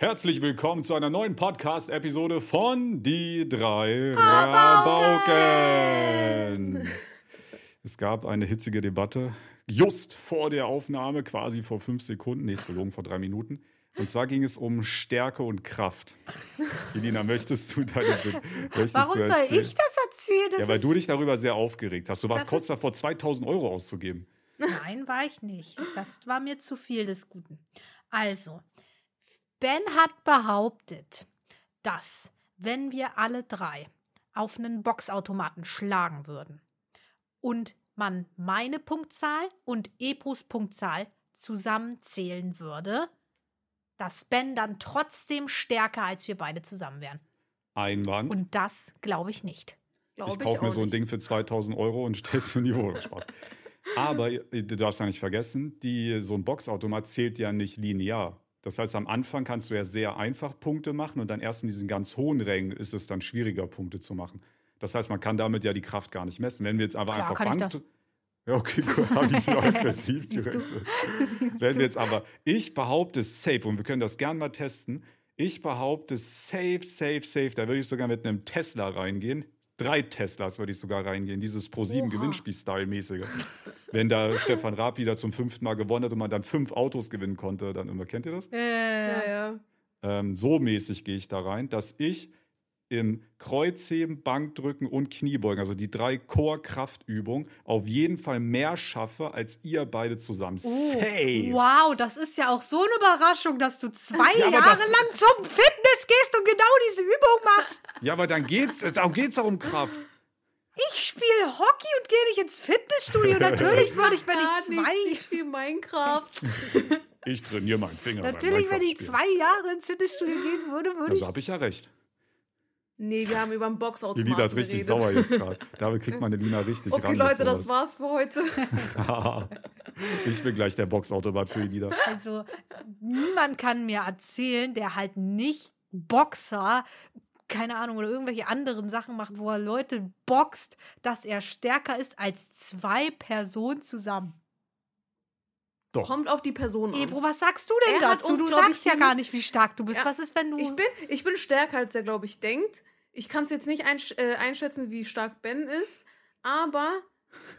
Herzlich willkommen zu einer neuen Podcast-Episode von Die drei Rabauken. Es gab eine hitzige Debatte just vor der Aufnahme, quasi vor fünf Sekunden, nee, gelogen, vor drei Minuten. Und zwar ging es um Stärke und Kraft. Elina, möchtest du deine möchtest Warum du soll ich das erzählen? Das Ja, weil du dich darüber sehr aufgeregt hast. Du warst kurz davor, 2000 Euro auszugeben. Nein, war ich nicht. Das war mir zu viel des Guten. Also, Ben hat behauptet, dass wenn wir alle drei auf einen Boxautomaten schlagen würden und man meine Punktzahl und Epos Punktzahl zusammenzählen würde, dass Ben dann trotzdem stärker als wir beide zusammen wären. Einwand. Und das glaube ich nicht. Glaube ich kaufe mir so ein nicht. Ding für 2000 Euro und stell's in die Wohnung. Spaß. Aber äh, du darfst ja nicht vergessen, die, so ein Boxautomat zählt ja nicht linear. Das heißt, am Anfang kannst du ja sehr einfach Punkte machen und dann erst in diesen ganz hohen Rängen ist es dann schwieriger, Punkte zu machen. Das heißt, man kann damit ja die Kraft gar nicht messen. Wenn wir jetzt aber Klar, einfach Bank. Ja, okay, gut, habe ich so aggressiv direkt. Wenn wir jetzt aber, ich behaupte safe, und wir können das gern mal testen, ich behaupte safe, safe, safe, da würde ich sogar mit einem Tesla reingehen. Drei Teslas würde ich sogar reingehen, dieses Pro7 Oha. Gewinnspiel-Style-mäßige. Wenn da Stefan Raab wieder zum fünften Mal gewonnen hat und man dann fünf Autos gewinnen konnte, dann immer, kennt ihr das? Äh, Ja, ja. Ähm, so mäßig gehe ich da rein, dass ich im Kreuzheben, Bankdrücken und Kniebeugen, also die drei Core-Kraftübungen, auf jeden Fall mehr schaffe als ihr beide zusammen. Oh, Safe! Wow, das ist ja auch so eine Überraschung, dass du zwei Ja, Jahre das- lang zum Fitness gehst und genau diese Übung machst. Ja, aber dann geht's, darum geht's doch um Kraft. Ich spiele Hockey und gehe nicht ins Fitnessstudio. Natürlich würde ich, wenn ich nichts, zwei, Ich spiele Minecraft. Ich trainiere meinen Finger. beim natürlich, wenn ich zwei Jahre ins Fitnessstudio gehen würde, würde Also ich. habe ich ja recht. Nee, wir haben über einen Die Boxautomaten Lina ist richtig geredet. sauer jetzt gerade. Damit kriegt meine Lina richtig Okay, ran. mit Leute, das war's für heute. ich bin gleich der Boxautomat für die Lina. Also, niemand kann mir erzählen, der halt nicht Boxer, keine Ahnung, oder irgendwelche anderen Sachen macht, wo er Leute boxt, dass er stärker ist als zwei Personen zusammen. Doch. Kommt auf die Person an. Ebro, was sagst du denn Er dazu? uns, Du sagst ich, ja gar nicht, wie stark du bist. Ja, Was ist, wenn du. Ich bin, ich bin stärker, als er, glaube ich, denkt. Ich kann es jetzt nicht einsch äh, einschätzen, wie stark Ben ist, aber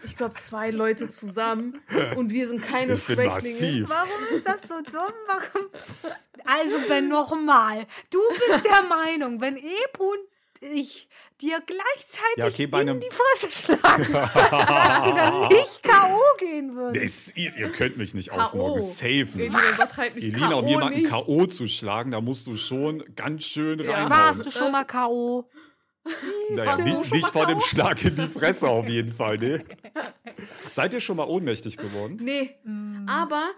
ich glaube, zwei Leute zusammen und wir sind keine Ich Schwächlinge. Warum ist das so dumm? Warum? Also, Ben, nochmal. Du bist der Meinung, wenn Ebro und ich dir gleichzeitig Ja, okay, bei in einem- die Fresse schlagen, dass du dann nicht K.O. gehen würdest. Es, ihr, ihr könnt mich nicht K.O. ausnocken. Safe nicht. Halt nicht Elina, um K.O. jemanden. K.O. zu schlagen, da musst du schon ganz schön Ja. reinhauen. Warst du schon mal K.O.? Naja, nicht, schon nicht mal vor dem? Schlag in die Fresse auf jeden Fall, ne? Seid ihr schon mal ohnmächtig geworden? Nee, Mm. aber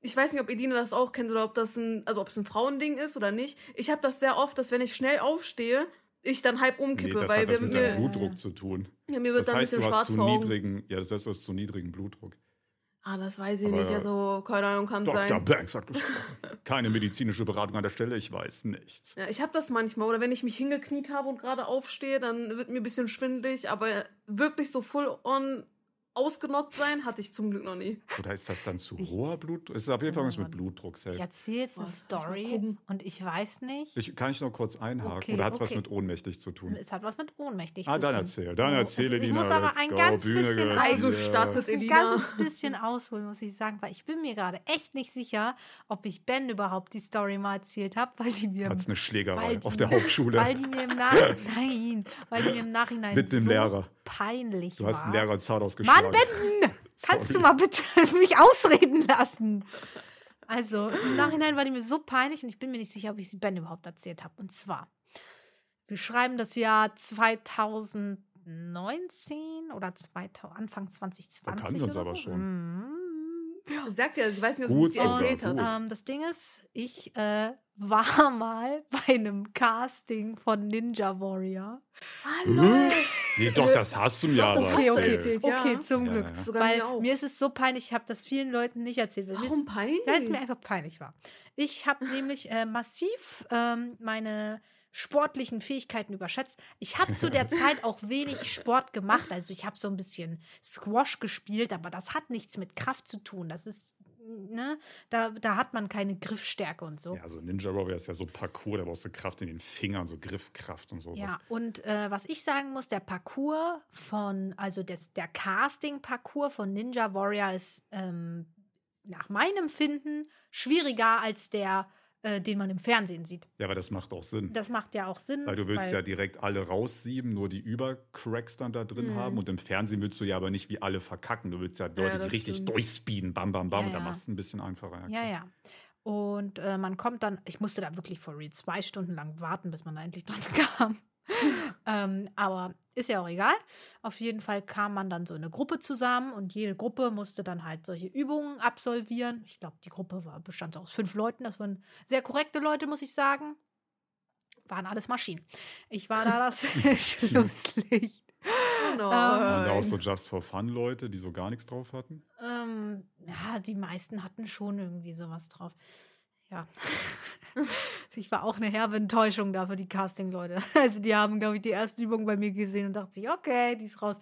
ich weiß nicht, ob Edina das auch kennt oder ob das ein, also ob es ein Frauending ist oder nicht. Ich habe das sehr oft, dass wenn ich schnell aufstehe, ich dann halb Nee, umkippe, das weil hat wir, mit mir, deinem Blutdruck zu tun. ja, mir wird Das dann ein heißt, bisschen du hast schwarz zu niedrigen, ja, das heißt, du hast zu niedrigen Blutdruck. Ah, das weiß ich Aber- nicht. Also, keine Ahnung, kann Dr. sein. Banks hat. Keine medizinische Beratung an der Stelle, ich weiß nichts. Ja, ich habe das manchmal. Oder wenn ich mich hingekniet habe und gerade aufstehe, dann wird mir ein bisschen schwindelig. Aber wirklich so full on ausgenockt sein, hatte ich zum Glück noch nie. Oder ist das dann zu hoher Blutdruck? Es ist auf jeden Fall was mit Blutdruck. Ich Safe. erzähle jetzt eine Was? Ich Story und ich weiß nicht. Ich, kann ich noch kurz einhaken? Okay, Oder hat es was okay. mit ohnmächtig zu tun? Es hat was mit ohnmächtig Ah, zu dann tun. erzähl, dann Oh, erzähle, es ist- Ich muss aber ein go, ganz Bühne bisschen. Eingestattet, ein Elina. ganz bisschen ausholen, muss ich sagen, weil ich bin mir gerade echt nicht sicher, ob ich Ben überhaupt die Story mal erzählt habe, weil die mir Hat es eine Schlägerei auf der Hauptschule? Weil die mir im Nachhinein, nein, weil die mir im Nachhinein Mit dem so Lehrer. Peinlich Du hast einen Lehrer Zahn ausgeschlagen. Mann, Ben, kannst du mal bitte mich ausreden lassen? Also, im Nachhinein war die mir so peinlich und ich bin mir nicht sicher, ob ich sie Ben überhaupt erzählt habe. Und zwar, wir schreiben das Jahr 2019 oder 2000, Anfang 2020. Da kannten uns oder aber so. schon. Mhm. Sagt ja, ich weiß nicht, ob sie es dir sogar, erzählt hat. Ähm, das Ding ist, ich äh, war mal bei einem Casting von Ninja Warrior. Hallo. Nee, doch, das hast du mir aber hast du erzählt. Okay, zum Ja, Glück. ja. Sogar Weil mir auch. mir ist es so peinlich, ich habe das vielen Leuten nicht erzählt. mir ist- Warum peinlich? Weil es mir einfach peinlich war. Ich habe nämlich äh, massiv ähm, meine sportlichen Fähigkeiten überschätzt. Ich habe zu der Zeit auch wenig Sport gemacht. Also ich habe so ein bisschen Squash gespielt, aber das hat nichts mit Kraft zu tun. Das ist ne, da, da hat man keine Griffstärke und so. Ja, also Ninja Warrior ist ja so Parcours, da brauchst du Kraft in den Fingern, so Griffkraft und sowas. Ja, und äh, was ich sagen muss, der Parcours von, also des, der Casting-Parcours von Ninja Warrior ist ähm, nach meinem Finden schwieriger als der, äh, den man im Fernsehen sieht. Ja, aber das macht auch Sinn. Das macht ja auch Sinn. Weil du willst ja direkt alle raussieben, nur die Übercracks dann da drin Mhm. haben. Und im Fernsehen willst du ja aber nicht wie alle verkacken. Du willst ja Leute, die das richtig stimmt. durchspeeden, bam, bam, bam. Ja, Und da ja. machst du es ein bisschen einfacher. Ja, ja. Und äh, man kommt dann, ich musste da wirklich for real zwei Stunden lang warten, bis man da endlich dran kam. ähm, aber ist ja auch egal. Auf jeden Fall kam man dann so in eine Gruppe zusammen und jede Gruppe musste dann halt solche Übungen absolvieren. Ich glaube, die Gruppe war, bestand aus fünf Leuten. Das waren sehr korrekte Leute, muss ich sagen. Waren alles Maschinen. Ich war da das Schlusslicht. Oh Waren da auch so Just for Fun Leute, die so gar nichts drauf hatten? Ähm, ja, die meisten hatten schon irgendwie sowas drauf. Ja. ich war auch eine herbe Enttäuschung da für die Casting-Leute. Also die haben, glaube ich, die erste Übung bei mir gesehen und dachten sich, okay, die ist raus.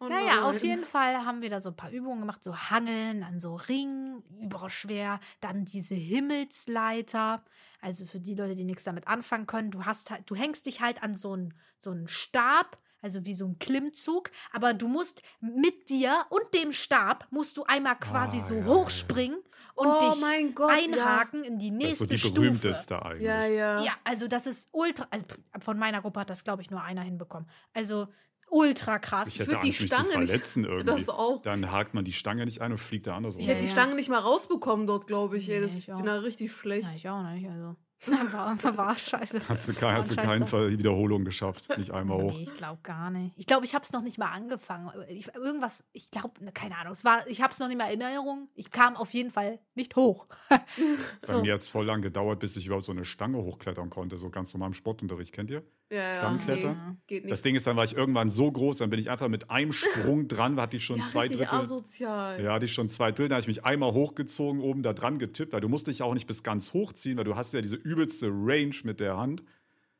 Oh naja, nein. auf jeden Fall haben wir da so ein paar Übungen gemacht, so Hangeln, dann so Ringen, überschwer, dann diese Himmelsleiter. Also für die Leute, die nichts damit anfangen können, du hast halt, du hängst dich halt an so einen so einen Stab, also wie so ein Klimmzug, aber du musst mit dir und dem Stab musst du einmal quasi Ah, so ja, ja, hochspringen und Oh dich mein Gott, einhaken in die Das ist nächste so die Stufe. berühmteste eigentlich. Ja, ja. Ja, also das ist ultra. Also von meiner Gruppe hat das, glaube ich, nur einer hinbekommen. Also ultra krass. Ich Ich hätte würd die Stange zu nicht- verletzen irgendwie. Das auch. Dann hakt man die Stange nicht ein und fliegt da anders Ich Ja, hätte die ja. Stange nicht mal rausbekommen dort, glaube ich. Ey. Nee, Das, ich ich bin da richtig schlecht. Na, ich auch nicht. Also. War, war scheiße. Hast du, kein, hast du Scheiß keine drauf. Ver- Wiederholung geschafft? Nicht einmal hoch. Nee, ich glaube gar nicht. Ich glaube, ich habe es noch nicht mal angefangen. Ich, irgendwas, ich glaube, keine Ahnung. Es war, ich habe es noch nicht mal in Erinnerung. Ich kam auf jeden Fall nicht hoch. Bei so. mir hat es voll lang gedauert, bis ich überhaupt so eine Stange hochklettern konnte. So ganz normal im Sportunterricht, kennt ihr? Ja, ja. Stangenklettern? Nee, geht nicht. Das Ding ist, dann war ich irgendwann so groß, dann bin ich einfach mit einem Sprung dran, hatte ich schon ja, zwei Drittel. asozial. Ja, hatte ich schon zwei Drittel, dann habe ich mich einmal hochgezogen, oben da dran getippt, weil du musst dich auch nicht bis ganz hochziehen, weil du hast ja diese übelste Range mit der Hand.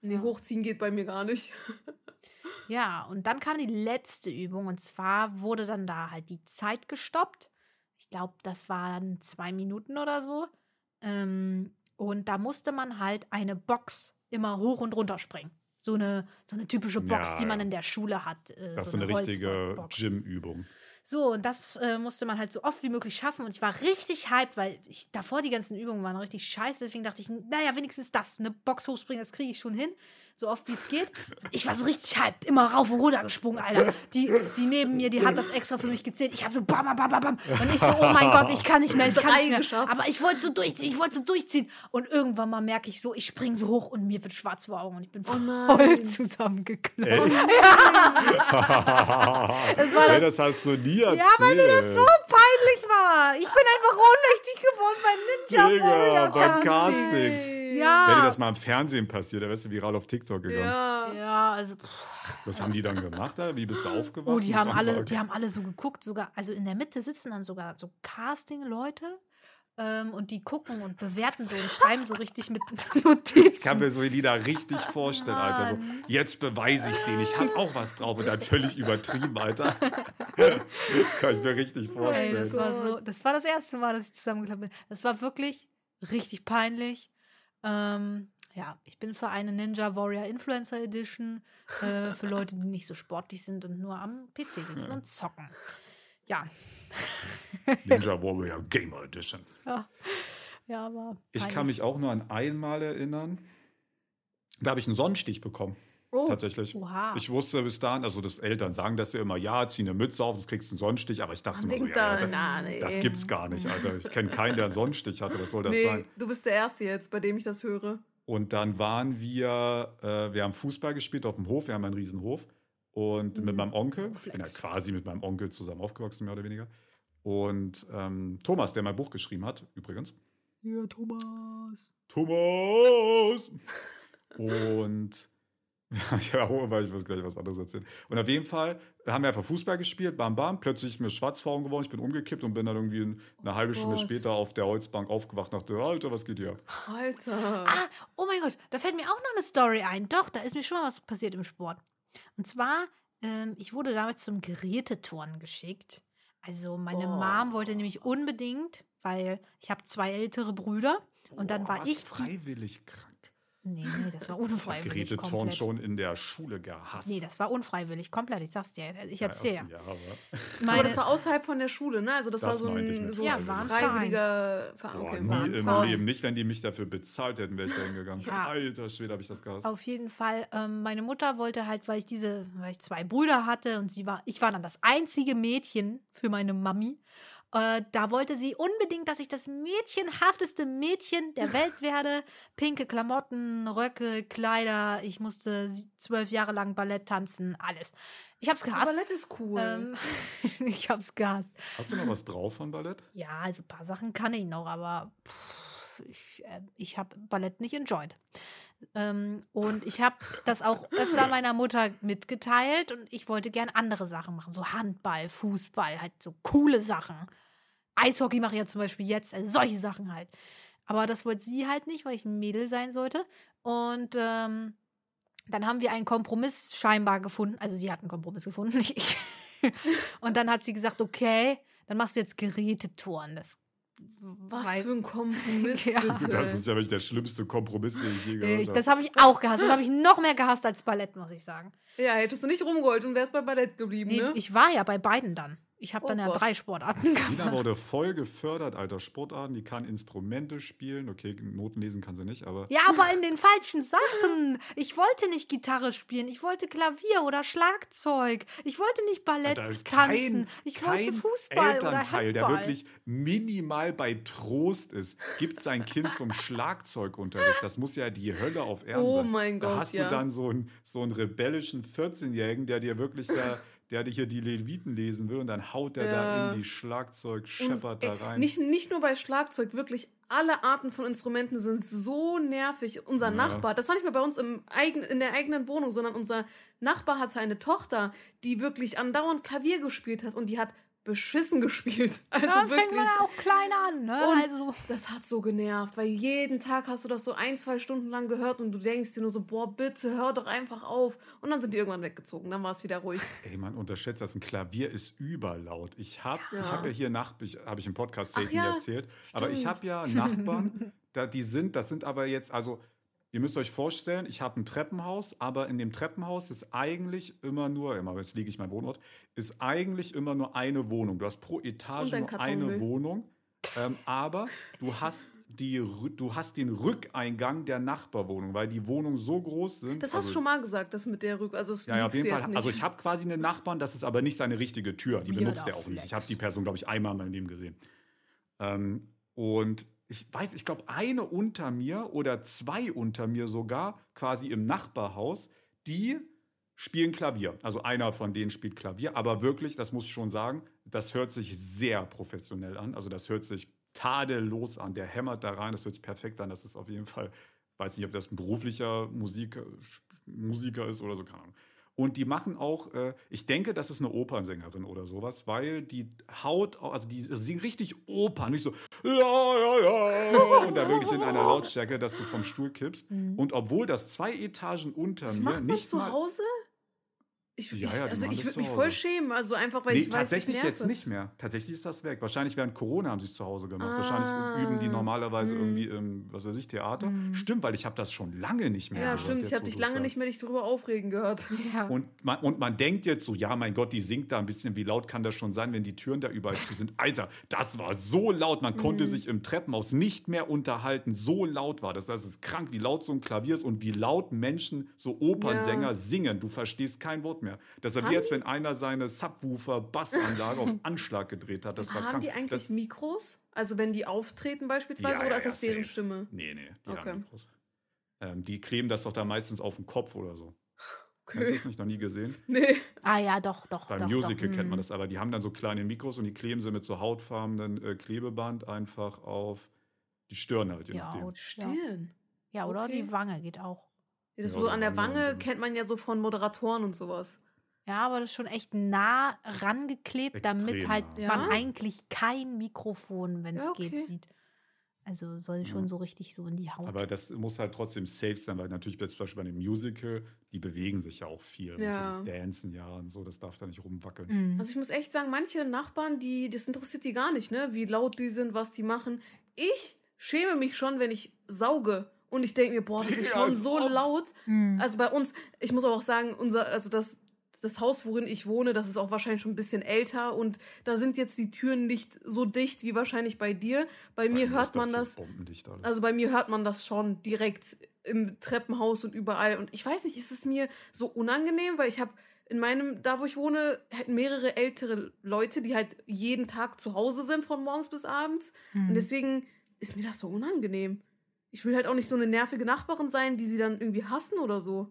Nee, hochziehen geht bei mir gar nicht. Ja, und dann kam die letzte Übung und zwar wurde dann da halt die Zeit gestoppt. Ich glaube, das waren zwei Minuten oder so. Ähm, und da musste man halt eine Box immer hoch und runter springen. So eine, so eine typische Box, Ja, die man ja. in der Schule hat. Äh, Das ist so eine richtige Holzbox. Gym-Übung. So, und das äh, musste man halt so oft wie möglich schaffen. Und ich war richtig hyped, weil ich, davor die ganzen Übungen waren richtig scheiße. Deswegen dachte ich, naja, wenigstens das. Eine Box hochspringen, das kriege ich schon hin. So oft wie es geht. Ich war so richtig hyped. Immer rauf und runter gesprungen, Alter. Die, die neben mir, die hat das extra für mich gezählt. Ich habe so bam, bam, bam, bam, bam. Und ich so, oh mein Gott, ich kann nicht mehr, ich kann nicht mehr. geschafft. Aber ich wollte so durchziehen, ich wollte so durchziehen. Und irgendwann mal merke ich so, ich springe so hoch und mir wird schwarz vor Augen und ich bin voll nein. zusammengeklappt. Ey. Das war das das hast du nie erzählt. Ja, weil mir das so peinlich war. Ich bin einfach ohnmächtig geworden beim Ninja Digga, Warrior beim Casting. Ja. Wäre dir das mal im Fernsehen passiert, da wärst du viral auf TikTok gegangen. Ja. Ja, also pff. Was haben die dann gemacht? Alter? Wie bist du aufgewacht? oh, die haben alle, die haben alle so geguckt, sogar also in der Mitte sitzen dann sogar so Casting-Leute ähm, und die gucken und bewerten so und schreiben so richtig mit Notizen. Ich kann mir so die da richtig vorstellen, Alter. So, jetzt beweise ich denen, ich habe auch was drauf und dann völlig übertrieben, Alter. Das kann ich mir richtig Ey, vorstellen. das war so, das war das erste Mal, dass ich zusammengeklappt bin. Das war wirklich richtig peinlich. Ähm, ja, ich bin für eine Ninja Warrior Influencer Edition äh, für Leute, die nicht so sportlich sind und nur am PC sitzen und zocken. Ja, Ninja Warrior Gamer Edition. ja, aber Ich kann mich auch nur an einmal erinnern. Da habe ich einen Sonnenstich bekommen. Oh, Tatsächlich. Oha. Ich wusste bis dahin, also das Eltern sagen das ja immer, ja, zieh eine Mütze auf, sonst kriegst du einen Sonnenstich, aber ich dachte man immer so, ja, ja, na, das, nee. das gibt's gar nicht, Alter. Ich kenne keinen, der einen Sonnenstich hatte, was soll das nee, sein? du bist der Erste jetzt, bei dem ich das höre. Und dann waren wir, äh, wir haben Fußball gespielt auf dem Hof, wir haben einen riesen Hof. Und mit Mhm. meinem Onkel, ich bin ja quasi mit meinem Onkel zusammen aufgewachsen, mehr oder weniger. Und ähm, Thomas, der mein Buch geschrieben hat, übrigens. Ja, Thomas. Thomas! Und ja, weil ich muss gleich was anderes erzählen. Und auf jeden Fall haben wir einfach Fußball gespielt, bam, bam. Plötzlich ist mir schwarz vor Augen geworden, ich bin umgekippt und bin dann irgendwie eine halbe Stunde Gott. später auf der Holzbank aufgewacht und dachte, Alter, was geht hier? Alter. Ah, oh mein Gott, da fällt mir auch noch eine Story ein. Doch, da ist mir schon mal was passiert im Sport. Und zwar, ähm, ich wurde damals zum Geräteturnen geschickt. Also meine Oh. Mom wollte nämlich unbedingt weil ich habe zwei ältere Brüder und dann Boah, war ich freiwillig krank. Nee, nee, das war unfreiwillig Geräteturn komplett. schon in der Schule gehasst. Nee, das war unfreiwillig komplett. Ich sag's dir, ich Ja, erzähle. Ja, aber das war außerhalb von der Schule, ne? Also das, Das war so ich ein so Ja, ein freiwilliger Verein. boah, Okay, nie im Verein. Leben. Nicht, wenn die mich dafür bezahlt hätten, wäre ich da hingegangen. Ja. Alter Schwede, habe ich das gehasst. Auf jeden Fall, ähm, meine Mutter wollte halt, weil ich diese, weil ich zwei Brüder hatte und sie war, ich war dann das einzige Mädchen für meine Mami. Äh, da wollte sie unbedingt, dass ich das mädchenhafteste Mädchen der Welt werde. Pinke Klamotten, Röcke, Kleider. Ich musste zwölf Jahre lang Ballett tanzen, alles. Ich hab's gehasst. Ballett ist cool. Ähm, ich hab's gehasst. Hast du noch was drauf von Ballett? Ja, also ein paar Sachen kann ich noch, aber pff, ich, äh, ich habe Ballett nicht enjoyed. Ähm, und ich habe das auch öfter meiner Mutter mitgeteilt und ich wollte gern andere Sachen machen, so Handball, Fußball, halt so coole Sachen. Eishockey mache ich ja zum Beispiel jetzt, also solche Sachen halt. Aber das wollte sie halt nicht, weil ich ein Mädel sein sollte. Und ähm, dann haben wir einen Kompromiss scheinbar gefunden. Also sie hat einen Kompromiss gefunden, nicht ich. Und dann hat sie gesagt, okay, dann machst du jetzt Gerätetouren. Das Was weil- für ein Kompromiss, Ja. Das ist ja wirklich der schlimmste Kompromiss, den ich je gehört habe. das habe ich auch gehasst. Das habe ich noch mehr gehasst als Ballett, muss ich sagen. Ja, hättest du nicht rumgeholt und wärst bei Ballett geblieben, Nee, ne? Ich war ja bei beiden dann. Ich habe Oh dann ja Gott. drei Sportarten gehabt. Nina wurde voll gefördert, alter Sportarten. Die kann Instrumente spielen. Okay, Noten lesen kann sie nicht, aber Ja, aber in den falschen Sachen. Ich wollte nicht Gitarre spielen. Ich wollte Klavier oder Schlagzeug. Ich wollte nicht Ballett Alter, tanzen. Ich wollte kein Fußball oder Elternteil, der Handball. wirklich minimal bei Trost ist, gibt sein Kind zum Schlagzeugunterricht. Das muss ja die Hölle auf Erden Oh sein. mein da Gott, hast ja. du dann so einen, so einen rebellischen 14-Jährigen, der dir wirklich da, der hier die Leviten lesen will und dann haut der da Ja. in die Schlagzeug, scheppert da ey, rein. Nicht, nicht nur bei Schlagzeug, wirklich alle Arten von Instrumenten sind so nervig. Unser Ja. Nachbar, das war nicht mehr bei uns im eigen, in der eigenen Wohnung, sondern unser Nachbar hatte eine Tochter, die wirklich andauernd Klavier gespielt hat und die hat beschissen gespielt. Also Ja, wirklich. fängt man ja auch klein an. Ne? Und also, das hat so genervt, weil jeden Tag hast du das so ein, zwei Stunden lang gehört und du denkst dir nur so, boah, bitte hör doch einfach auf. Und dann sind die irgendwann weggezogen, dann war es wieder ruhig. Ey, man unterschätzt das. Ein Klavier ist überlaut. Ich habe Ja. ich hab ja hier nach, ich, habe ich im Podcast ja, erzählt, aber ich stimmt. habe ja Nachbarn, da, die sind, das sind aber jetzt, also ihr müsst euch vorstellen, ich habe ein Treppenhaus, aber in dem Treppenhaus ist eigentlich immer nur, immer, jetzt liege ich mein Wohnort, ist eigentlich immer nur eine Wohnung. Du hast pro Etage ein nur eine. Wohnung, ähm, aber du hast, die, du hast den Rückeingang der Nachbarwohnung, weil die Wohnungen so groß sind. Das hast also- du schon mal gesagt, das mit der Rück. Also, ja, ja, auf jeden Fall. Also ich habe quasi einen Nachbarn, das ist aber nicht seine richtige Tür. Die benutzt er auch nicht. Ich habe Flex. die Person, glaube ich, einmal in meinem Leben gesehen. Ähm, und ich weiß, ich glaube, eine unter mir oder zwei unter mir sogar, quasi im Nachbarhaus, die spielen Klavier. Also einer von denen spielt Klavier, aber wirklich, das muss ich schon sagen, das hört sich sehr professionell an. Also das hört sich tadellos an. Der hämmert da rein, das hört sich perfekt an. Das ist auf jeden Fall, weiß nicht, ob das ein beruflicher Musik, Musiker ist oder so, keine Ahnung. Und die machen auch, äh, ich denke, das ist eine Opernsängerin oder sowas, weil die haut, au- also die singt richtig Opern, nicht so la, la, la, und da wirklich in einer Lautstärke, dass du vom Stuhl kippst. Und obwohl das zwei Etagen unter das mir macht man nicht zu mal, Hause? Ich, Ja, ich, ja, also ich würde mich voll schämen, also einfach weil Nee, ich weiß, tatsächlich ich jetzt nicht mehr. Tatsächlich ist das weg. Wahrscheinlich während Corona haben sie es zu Hause gemacht. Ah, Wahrscheinlich üben die normalerweise hm. irgendwie im, was weiß ich, Theater. Stimmt, weil ich habe das schon lange nicht mehr Ja, gehört. stimmt. Ich jetzt, habe wo dich lange sagst. nicht mehr dich darüber aufregen gehört. ja. Und man, und man denkt jetzt so, ja, mein Gott, die singt da ein bisschen. Wie laut kann das schon sein, wenn die Türen da überall zu sind? Alter, das war so laut. Man konnte sich im Treppenhaus nicht mehr unterhalten. So laut war das. Das ist krank, wie laut so ein Klavier ist und wie laut Menschen, so Opernsänger, Ja. singen. Du verstehst kein Wort mehr. Das ist wie als wenn einer seine Subwoofer-Bassanlage auf Anschlag gedreht hat. Das war Haben krank. die eigentlich das, Mikros? Also wenn die auftreten beispielsweise, Ja, oder ja, ist das ja, deren safe. Stimme? Nee, nee, die Okay. haben Mikros. Ähm, die kleben das doch da meistens auf den Kopf oder so. Kennst du Okay. das nicht? Noch nie gesehen? Nee. Ah ja, doch, doch. Beim doch, Musical doch. kennt man mm. das, aber die haben dann so kleine Mikros und die kleben sie mit so hautfarbenen äh, Klebeband einfach auf die Stirn halt, je Ja, nachdem. Stirn. Ja, oder Okay. die Wange geht auch. Ja, das Ja, so die an der Wange kennt man ja so von Moderatoren und sowas. Ja, aber das ist schon echt nah rangeklebt, damit Extrem halt nah. man Ja? eigentlich kein Mikrofon, wenn es Ja, okay. geht, sieht. Also soll schon so richtig so in die Haut. Aber das muss halt trotzdem safe sein, weil natürlich zum Beispiel bei einem Musical, die bewegen sich ja auch viel. Ja. Und so, die dancen ja und so, das darf da nicht rumwackeln. Mhm. Also ich muss echt sagen, manche Nachbarn, die, das interessiert die gar nicht, ne? Wie laut die sind, was die machen. Ich schäme mich schon, wenn ich sauge. Und ich denke mir, boah, das ist schon so laut. Mhm. Also bei uns, ich muss aber auch sagen, unser, also das, das Haus, worin ich wohne, das ist auch wahrscheinlich schon ein bisschen älter und da sind jetzt die Türen nicht so dicht wie wahrscheinlich bei dir. Bei mir Bei hört ist man so das, also bei mir hört man das schon direkt im Treppenhaus und überall. Und ich weiß nicht, ist es mir so unangenehm, weil ich habe in meinem, da wo ich wohne, halt mehrere ältere Leute, die halt jeden Tag zu Hause sind, von morgens bis abends. Mhm. Und deswegen ist mir das so unangenehm. Ich will halt auch nicht so eine nervige Nachbarin sein, die sie dann irgendwie hassen oder so.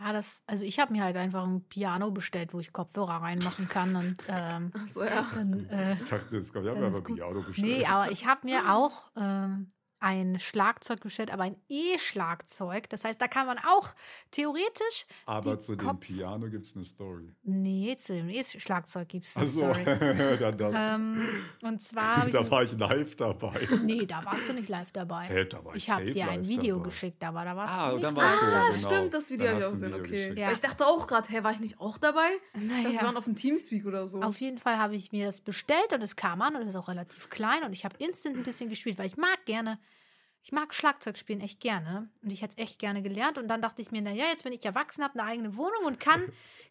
Ja, das, also ich habe mir halt einfach ein Piano bestellt, wo ich Kopfhörer reinmachen kann und ähm, Ach so, ja. dann, äh, ich dachte, das kommt ja dann aber ist gut. Piano bestellt. Nee, aber ich habe mir auch ähm, ein Schlagzeug bestellt, aber ein E-Schlagzeug. Das heißt, da kann man auch theoretisch. aber zu dem Kopf- Piano gibt es eine Story. Nee, zu dem E-Schlagzeug gibt es eine Achso, Story. dann das. ähm, und zwar. da war ich live dabei. nee, da warst du nicht live dabei. Hä, da war ich ich habe dir ein Video dabei. geschickt, aber da warst Ah, du nicht dann live. warst du Ah, genau. stimmt, das Video Dann habe ich auch gesehen, okay. Ja. Ich dachte auch gerade, hä, war ich nicht auch dabei? Naja. waren auf dem Teamspeak oder so. Auf jeden Fall habe ich mir das bestellt und es kam an und es ist auch relativ klein und ich habe instant ein bisschen gespielt, weil ich mag gerne, ich mag Schlagzeug spielen echt gerne und ich hätte es echt gerne gelernt und dann dachte ich mir, naja, jetzt bin ich erwachsen, habe eine eigene Wohnung und kann,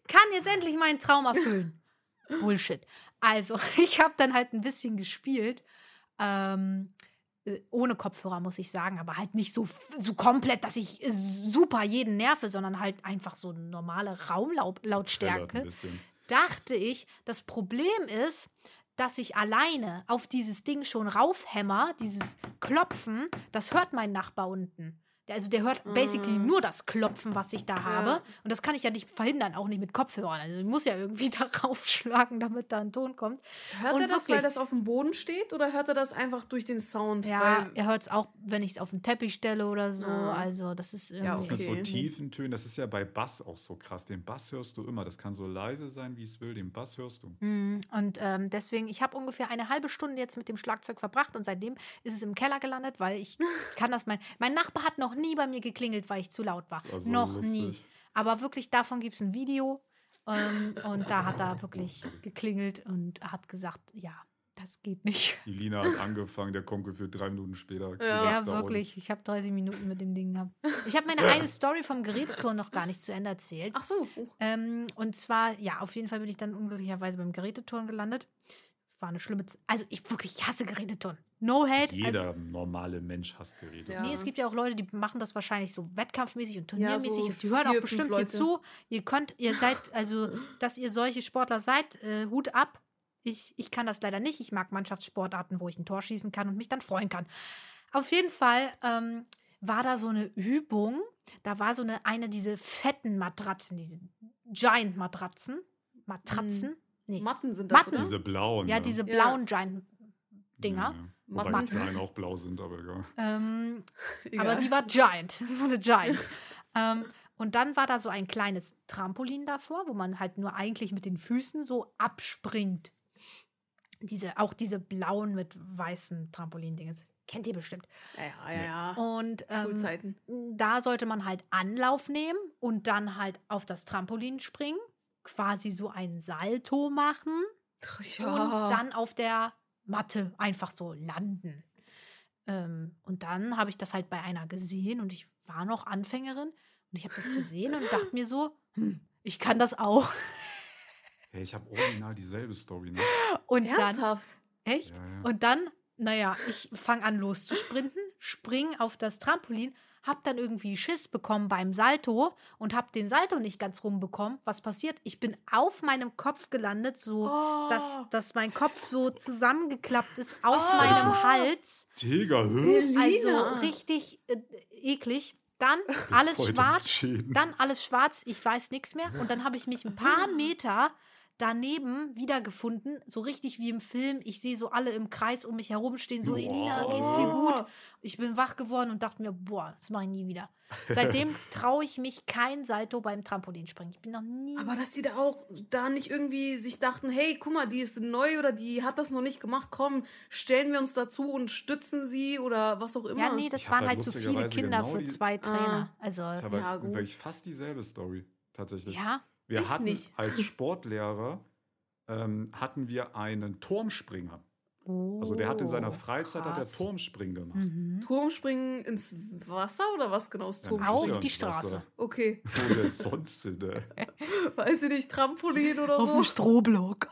kann jetzt endlich meinen Traum erfüllen. Bullshit. Also, ich habe dann halt ein bisschen gespielt. Ähm, äh, ohne Kopfhörer, muss ich sagen, aber halt nicht so, so komplett, dass ich super jeden nerve, sondern halt einfach so normale Raumlautstärke dachte ich, das Problem ist, dass ich alleine auf dieses Ding schon raufhämmer, dieses Klopfen, das hört mein Nachbar unten. Also der hört basically Ah. nur das Klopfen, was ich da Ja. habe. Und das kann ich ja nicht verhindern, auch nicht mit Kopfhörern. Also ich muss ja irgendwie da raufschlagen, damit da ein Ton kommt. hört und er das, weil wirklich- das auf dem Boden steht oder hört er das einfach durch den Sound? Ja, Weil, er hört es auch, wenn ich es auf den Teppich stelle oder so. Ah. Also das ist irgendwie Ja, ist mit so Okay. tiefen Tönen, das ist ja bei Bass auch so krass. Den Bass hörst du immer. Das kann so leise sein, wie es will. Den Bass hörst du. Mhm. Und ähm, deswegen, ich habe ungefähr eine halbe Stunde jetzt mit dem Schlagzeug verbracht und seitdem ist es im Keller gelandet, weil ich kann das mein. Mein Nachbar hat noch nie bei mir geklingelt, weil ich zu laut war. Also noch lustig. nie. Aber wirklich, davon gibt es ein Video. Ähm, und da hat er wirklich geklingelt und hat gesagt, ja, das geht nicht. Die Lina hat angefangen, der Konkel für drei Minuten später. Ja, da wirklich. Ich habe 30 Minuten mit dem Ding gehabt. Ich habe meine eine Story vom Geräteturn noch gar nicht zu Ende erzählt. ach so. Ähm, und zwar, ja, auf jeden Fall bin ich dann unglücklicherweise beim Geräteturn gelandet. War eine schlimme Z Also ich wirklich ich hasse Geräteturn. No hate. Also, Jeder normale Mensch hasst Geräte. Ja. nee, es gibt ja auch Leute, die machen das wahrscheinlich so wettkampfmäßig und turniermäßig so und die hören auch bestimmt hier zu. Ihr könnt, ihr seid, also, dass ihr solche Sportler seid, äh, Hut ab. Ich, ich kann das leider nicht. Ich mag Mannschaftssportarten, wo ich ein Tor schießen kann und mich dann freuen kann. Auf jeden Fall ähm, war da so eine Übung. Da war so eine, eine diese fetten Matratzen, diese Giant-Matratzen. Matratzen? Nee. Matten sind das, Matten. oder? Diese blauen. Ja, ne? diese Ja. blauen Giant-Dinger. Ja, Wobei Matten. die kleinen auch blau sind, aber egal. Ähm, Egal. aber die war Giant. So eine Giant. ähm, und dann war da so ein kleines Trampolin davor, wo man halt nur eigentlich mit den Füßen so abspringt. Diese, auch diese blauen mit weißen Trampolin-Dingens. Kennt ihr bestimmt. Ja, ja, ja. ja. Und ähm, Schulzeiten. da sollte man halt Anlauf nehmen und dann halt auf das Trampolin springen, quasi so ein Salto machen und dann auf der Matte einfach so landen. Ähm, und dann habe ich das halt bei einer gesehen und ich war noch Anfängerin und ich habe das gesehen und dachte mir so, hm, ich kann das auch. Hey, ich habe original dieselbe Story, ne? Und dann, Ernsthaft? echt? Ja, ja. Und dann, naja, ich fange an loszusprinten, spring auf das Trampolin, hab dann irgendwie Schiss bekommen beim Salto und hab den Salto nicht ganz rumbekommen. Was passiert? Ich bin auf meinem Kopf gelandet, so Oh. dass, dass mein Kopf so zusammengeklappt ist auf Oh. meinem Hals. Hä? Also richtig äh, eklig. Dann alles schwarz. Dann alles schwarz, ich weiß nichts mehr. Und dann habe ich mich ein paar Meter daneben wiedergefunden, so richtig wie im Film. Ich sehe so alle im Kreis um mich herum stehen, so, Boah. Elina, geht's dir gut? Ich bin wach geworden und dachte mir, boah, das mache ich nie wieder. Seitdem traue ich mich kein Salto beim Trampolinspringen. Ich bin noch nie. Aber dass die da auch da nicht irgendwie sich dachten, hey, guck mal, die ist neu oder die hat das noch nicht gemacht, komm, stellen wir uns dazu und stützen sie oder was auch immer. ja, nee, das Ich waren halt halt so viele lustigerweise Kinder genau für zwei Trainer. Also, Ich habe Ja, halt gut. wirklich fast dieselbe Story, tatsächlich. ja. Wir Ich hatten nicht. als Sportlehrer ähm, hatten wir einen Turmspringer. Also der hat in seiner Oh, Freizeit hat er. Turmspringen gemacht. Mhm. Turmspringen ins Wasser oder was genau ist Ja, Turmspringen? Auf die Straße. da- Okay, Wo denn sonst äh? weiß ich nicht, Trampolin oder so. Strohblock.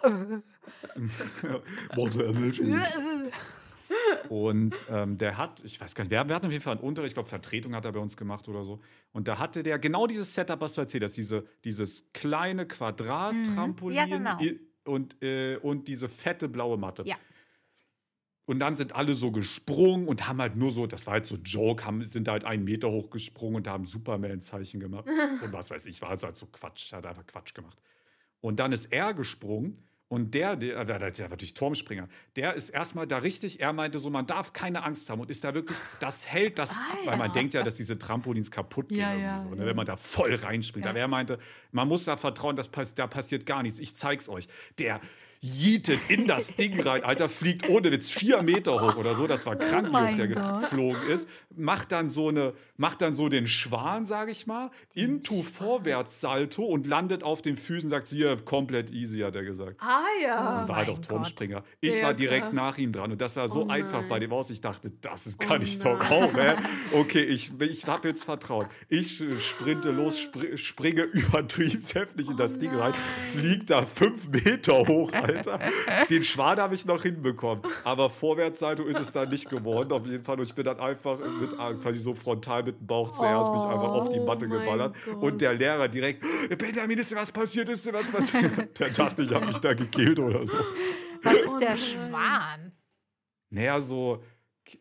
Wurde ermöglicht. Und ähm, der hat, ich weiß gar nicht, wir, hatten auf jeden Fall einen Unterricht, ich glaube, Vertretung hat er bei uns gemacht oder so. Und da hatte der genau dieses Setup, was du erzählt hast, diese, dieses kleine Quadrat-Trampolin Ja, genau. und, äh, und diese fette blaue Matte. Ja. Und dann sind alle so gesprungen und haben halt nur so, das war halt so Joke, haben, sind halt einen Meter hoch gesprungen und haben Superman-Zeichen gemacht. und was weiß ich, war es halt so Quatsch, hat einfach Quatsch gemacht. Und dann ist er gesprungen und der, der, der, der war natürlich Turmspringer, der ist erstmal da richtig, er meinte so, man darf keine Angst haben und ist da wirklich, das hält das ab, weil man denkt ja, dass diese Trampolins kaputt gehen, Ja, ja, so, ne, wenn man da voll reinspringt. Aber er meinte, man muss da vertrauen, das, da passiert gar nichts, ich zeig's euch. Der jietet in das Ding rein, Alter, fliegt ohne Witz vier Meter hoch oder so, das war krank, wie Oh der Gott. geflogen ist, macht dann so eine, macht dann so den Schwan, sage ich mal, into Vorwärtssalto und landet auf den Füßen, sagt sie, ja, komplett easy, hat er gesagt. Ah ja. Oh War doch Gott. Turmspringer. Ich Ja, war direkt nach ihm dran und das sah so Oh einfach bei dem aus. Ich dachte, das ist, kann Oh ich doch auch. Ey. Okay, ich, ich habe jetzt vertraut. Ich sprinte los, spr springe übertrieben heftig in das Oh Ding rein, nein. flieg da fünf Meter hoch, Alter. Den Schwan habe ich noch hinbekommen, aber Vorwärtssalto ist es dann nicht geworden auf jeden Fall. Und ich bin dann einfach mit, äh, quasi so frontal mit dem Bauch zuerst mich einfach auf die Oh Matte geballert. Gott. Und der Lehrer direkt, Benjamin, ist dir was passiert? Ist dir was passiert? Der dachte, ich habe mich da gekillt oder so. Was ist Oh der nein. Schwan? Naja, so,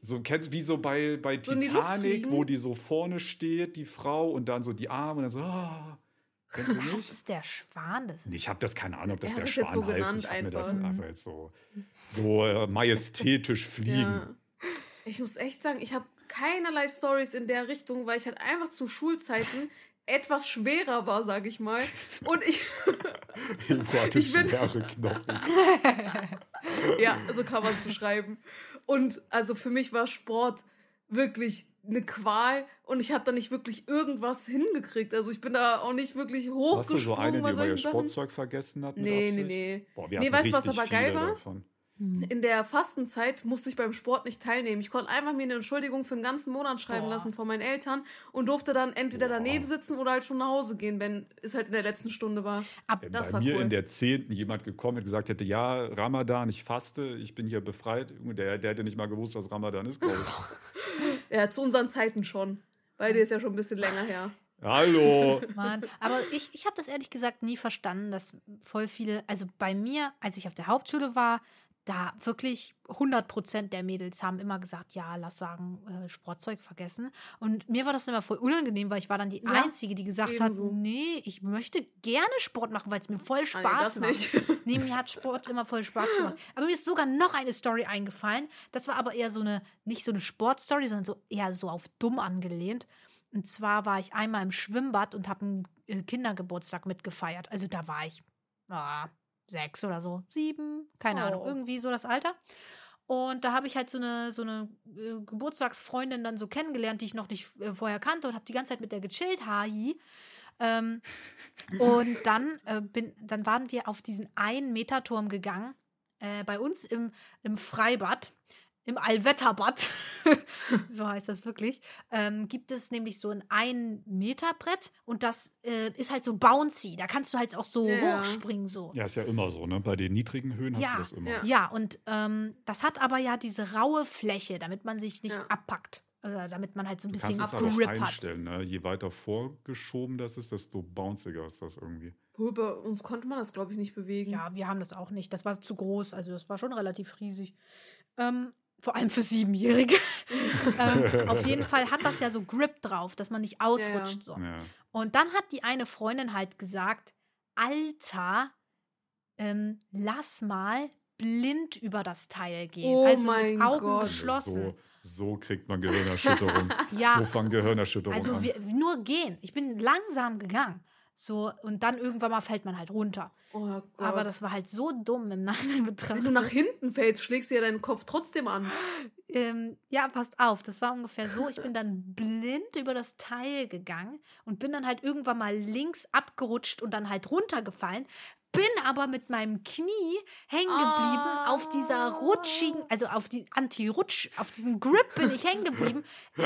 so kennst wie so bei, bei So Titanic, wo die so vorne steht, die Frau, und dann so die Arme und dann so, ah. Kennst du nicht? ist der Schwan? Das ist Ich habe das keine Ahnung, ob das Er der jetzt Schwan so heißt. genannt Ich habe mir das einfach. jetzt so, so äh, majestätisch fliegen. Ja. Ich muss echt sagen, ich habe keinerlei Stories in der Richtung, weil ich halt einfach zu Schulzeiten etwas schwerer war, sage ich mal. Und ich, Ich bin- schwere Knochen. ja, so kann man es beschreiben. Und also für mich war Sport wirklich eine Qual und ich habe da nicht wirklich irgendwas hingekriegt. Also ich bin da auch nicht wirklich Warst du so hochgesprungen eine, die bei über ihr. Sportzeug vergessen hat? mit Nee, nee, nee. Boah, wir Nee, weißt du, was aber geil war? Davon. In der Fastenzeit musste ich beim Sport nicht teilnehmen. Ich konnte einfach mir eine Entschuldigung für den ganzen Monat schreiben Boah. lassen von meinen Eltern und durfte dann entweder Boah. daneben sitzen oder halt schon nach Hause gehen, wenn es halt in der letzten Stunde war. ab. Wenn Das bei war mir cool. in der 10. jemand gekommen und gesagt hätte, ja, Ramadan, ich faste, ich bin hier befreit, der, der hätte nicht mal gewusst, was Ramadan ist, glaube ich. Ja, zu unseren Zeiten schon. Bei dir ist ja schon ein bisschen länger her. Hallo. Mann. Aber ich, ich habe das ehrlich gesagt nie verstanden, dass voll viele, also bei mir, als ich auf der Hauptschule war, da wirklich 100 Prozent der Mädels haben immer gesagt, ja, lass sagen, äh, Sportzeug vergessen. Und mir war das immer voll unangenehm, weil ich war dann die Ja, Einzige, die gesagt ebenso. hat, nee, ich möchte gerne Sport machen, weil es mir voll Spaß das macht. Nee, mir hat Sport immer voll Spaß gemacht. Aber mir ist sogar noch eine Story eingefallen. Das war aber eher so eine, nicht so eine Sportstory, sondern so eher so auf dumm angelehnt. Und zwar war ich einmal im Schwimmbad und habe einen äh, Kindergeburtstag mitgefeiert. Also da war ich ah, sechs oder so, sieben, keine Ahnung, Oh. irgendwie so das Alter. Und da habe ich halt so eine, so eine äh, Geburtstagsfreundin dann so kennengelernt, die ich noch nicht äh, vorher kannte und habe die ganze Zeit mit der gechillt, hi. Ähm, und dann, äh, bin, dann waren wir auf diesen einen Meter Turm gegangen, äh, bei uns im, im Freibad, im Allwetterbad, so heißt das wirklich, ähm, gibt es nämlich so ein ein Meter Brett und das äh, ist halt so bouncy. Da kannst du halt auch so Ja. hochspringen so. Ja, ist ja immer so, ne? Bei den niedrigen Höhen hast Ja, du das immer. ja. Ja, und ähm, das hat aber ja diese raue Fläche, damit man sich nicht Ja. abpackt. Also, damit man halt so ein Du bisschen Grip hat. einstellen, ne? Je weiter vorgeschoben das ist, desto bounciger ist das irgendwie. Bei uns konnte man das, glaube ich, nicht bewegen. Ja, wir haben das auch nicht. Das war zu groß. Also das war schon relativ riesig. Ähm, vor allem für Siebenjährige. ähm, auf jeden Fall hat das ja so Grip drauf, dass man nicht ausrutscht. So. Ja. Und dann hat die eine Freundin halt gesagt, Alter, ähm, lass mal blind über das Teil gehen. Oh also mein mit Augen Gott. geschlossen. So, so kriegt man Gehirnerschütterung. Ja. So fangen Gehirnerschütterungen Also an. wir, nur gehen. Ich bin langsam gegangen. So, und dann irgendwann mal fällt man halt runter. Oh Gott. Aber das war halt so dumm im Nachhinein betrachtet. Wenn du nach hinten fällst, schlägst du ja deinen Kopf trotzdem an. ähm, ja, passt auf, das war ungefähr so. Ich bin dann blind über das Teil gegangen und bin dann halt irgendwann mal links abgerutscht und dann halt runtergefallen. Bin aber mit meinem Knie hängen geblieben Ah. auf dieser rutschigen, also auf die Anti-Rutsch, auf diesen Grip bin ich hängen geblieben.